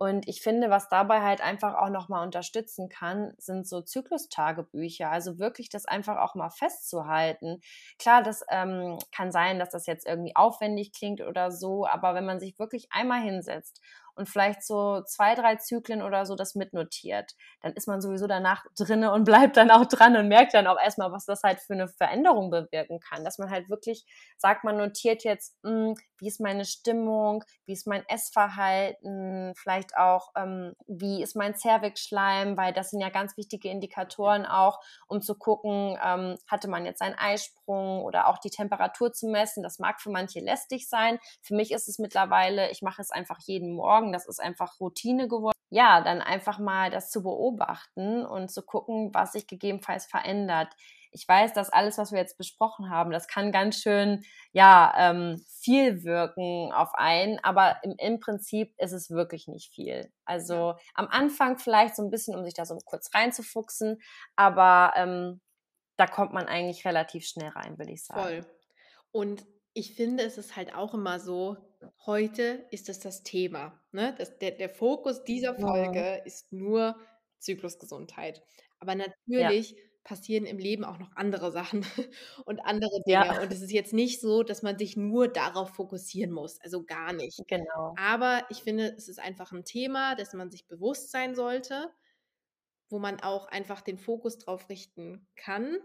Und ich finde, was dabei halt einfach auch nochmal unterstützen kann, sind so Zyklustagebücher. Also wirklich das einfach auch mal festzuhalten. Klar, das ähm, kann sein, dass das jetzt irgendwie aufwendig klingt oder so, aber wenn man sich wirklich einmal hinsetzt und vielleicht so zwei, drei Zyklen oder so das mitnotiert, dann ist man sowieso danach drinne und bleibt dann auch dran und merkt dann auch erstmal, was das halt für eine Veränderung bewirken kann. Dass man halt wirklich sagt, man notiert jetzt, mh, hm, wie ist meine Stimmung, wie ist mein Essverhalten, vielleicht auch, ähm, wie ist mein Zervixschleim, weil das sind ja ganz wichtige Indikatoren auch, um zu gucken, ähm, hatte man jetzt einen Eisprung oder auch die Temperatur zu messen. Das mag für manche lästig sein. Für mich ist es mittlerweile, ich mache es einfach jeden Morgen, das ist einfach Routine geworden. Ja, dann einfach mal das zu beobachten und zu gucken, was sich gegebenenfalls verändert ich weiß, dass alles, was wir jetzt besprochen haben, das kann ganz schön, ja, ähm, viel wirken auf einen, aber im, im Prinzip ist es wirklich nicht viel. Also am Anfang vielleicht so ein bisschen, um sich da so kurz reinzufuchsen, aber ähm, da kommt man eigentlich relativ schnell rein, würde ich sagen. Voll. Und ich finde, es ist halt auch immer so, heute ist es das Thema. Ne? Das, der, der Fokus dieser Folge ja. ist nur Zyklusgesundheit. Aber natürlich ja passieren im Leben auch noch andere Sachen und andere Dinge. Ja. Und es ist jetzt nicht so, dass man sich nur darauf fokussieren muss. Also gar nicht. Genau. Aber ich finde, es ist einfach ein Thema, dass man sich bewusst sein sollte, wo man auch einfach den Fokus drauf richten kann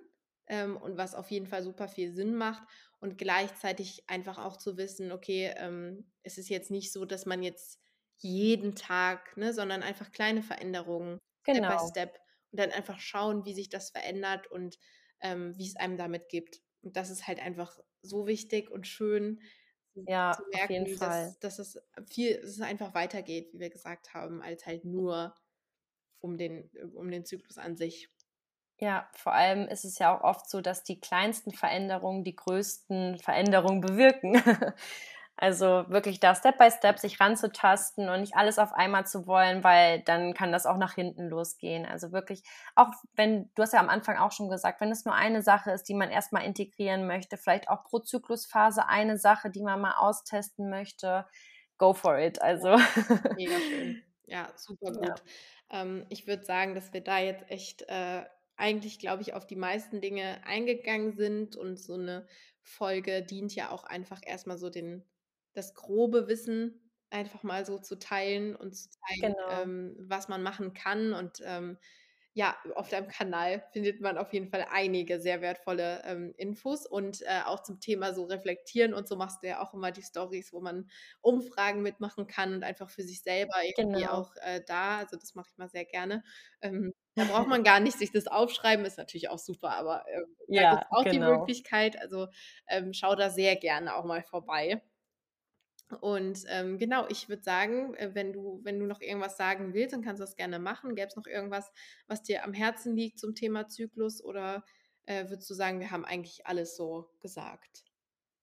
ähm, und was auf jeden Fall super viel Sinn macht. Und gleichzeitig einfach auch zu wissen, okay, ähm, es ist jetzt nicht so, dass man jetzt jeden Tag, ne, sondern einfach kleine Veränderungen, genau. Step by genau. Step und dann einfach schauen, wie sich das verändert und ähm, wie es einem damit gibt. Und das ist halt einfach so wichtig und schön ja, zu merken, dass, dass es viel, dass es einfach weitergeht, wie wir gesagt haben, als halt nur um den, um den Zyklus an sich. Ja, vor allem ist es ja auch oft so, dass die kleinsten Veränderungen die größten Veränderungen bewirken. Also wirklich da Step by Step sich ranzutasten und nicht alles auf einmal zu wollen, weil dann kann das auch nach hinten losgehen. Also wirklich, auch wenn, du hast ja am Anfang auch schon gesagt, wenn es nur eine Sache ist, die man erstmal integrieren möchte, vielleicht auch pro Zyklusphase eine Sache, die man mal austesten möchte, go for it. Also. Mega schön. Ja, super gut. Ja. Ähm, ich würde sagen, dass wir da jetzt echt äh, eigentlich, glaube ich, auf die meisten Dinge eingegangen sind und so eine Folge dient ja auch einfach erstmal so den das grobe Wissen einfach mal so zu teilen und zu zeigen, genau. ähm, was man machen kann. Und ähm, ja, auf deinem Kanal findet man auf jeden Fall einige sehr wertvolle ähm, Infos und äh, auch zum Thema so reflektieren und so machst du ja auch immer die Stories, wo man Umfragen mitmachen kann und einfach für sich selber irgendwie genau. auch äh, da. Also das mache ich mal sehr gerne. Ähm, da braucht man gar nicht sich das aufschreiben, ist natürlich auch super, aber äh, ja, da gibt auch genau. die Möglichkeit. Also ähm, schau da sehr gerne auch mal vorbei. Und ähm, genau, ich würde sagen, äh, wenn du, wenn du noch irgendwas sagen willst, dann kannst du das gerne machen. Gäbe es noch irgendwas, was dir am Herzen liegt zum Thema Zyklus oder äh, würdest du sagen, wir haben eigentlich alles so gesagt?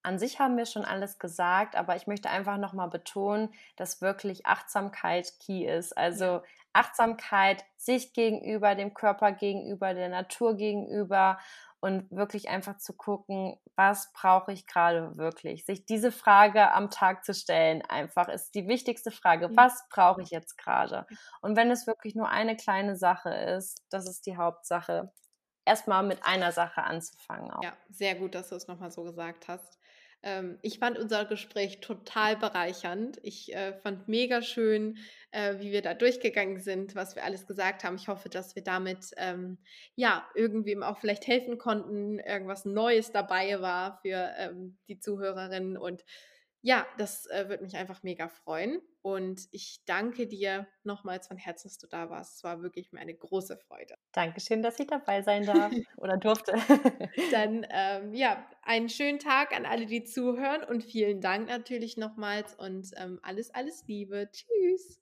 An sich haben wir schon alles gesagt, aber ich möchte einfach nochmal betonen, dass wirklich Achtsamkeit key ist. Also Achtsamkeit sich gegenüber, dem Körper gegenüber, der Natur gegenüber und wirklich einfach zu gucken, was brauche ich gerade wirklich? Sich diese Frage am Tag zu stellen, einfach ist die wichtigste Frage. Was brauche ich jetzt gerade? Und wenn es wirklich nur eine kleine Sache ist, das ist die Hauptsache. Erstmal mit einer Sache anzufangen. Auch. Ja, sehr gut, dass du es nochmal so gesagt hast. Ähm, ich fand unser Gespräch total bereichernd. Ich äh, fand mega schön, äh, wie wir da durchgegangen sind, was wir alles gesagt haben. Ich hoffe, dass wir damit ähm, ja irgendwem auch vielleicht helfen konnten, irgendwas Neues dabei war für ähm, die Zuhörerinnen und ja, das äh, würde mich einfach mega freuen. Und ich danke dir nochmals von Herzen, dass du da warst. Es war wirklich mir eine große Freude. Dankeschön, dass ich dabei sein darf oder durfte. Dann ähm, ja, einen schönen Tag an alle, die zuhören und vielen Dank natürlich nochmals und ähm, alles, alles Liebe. Tschüss.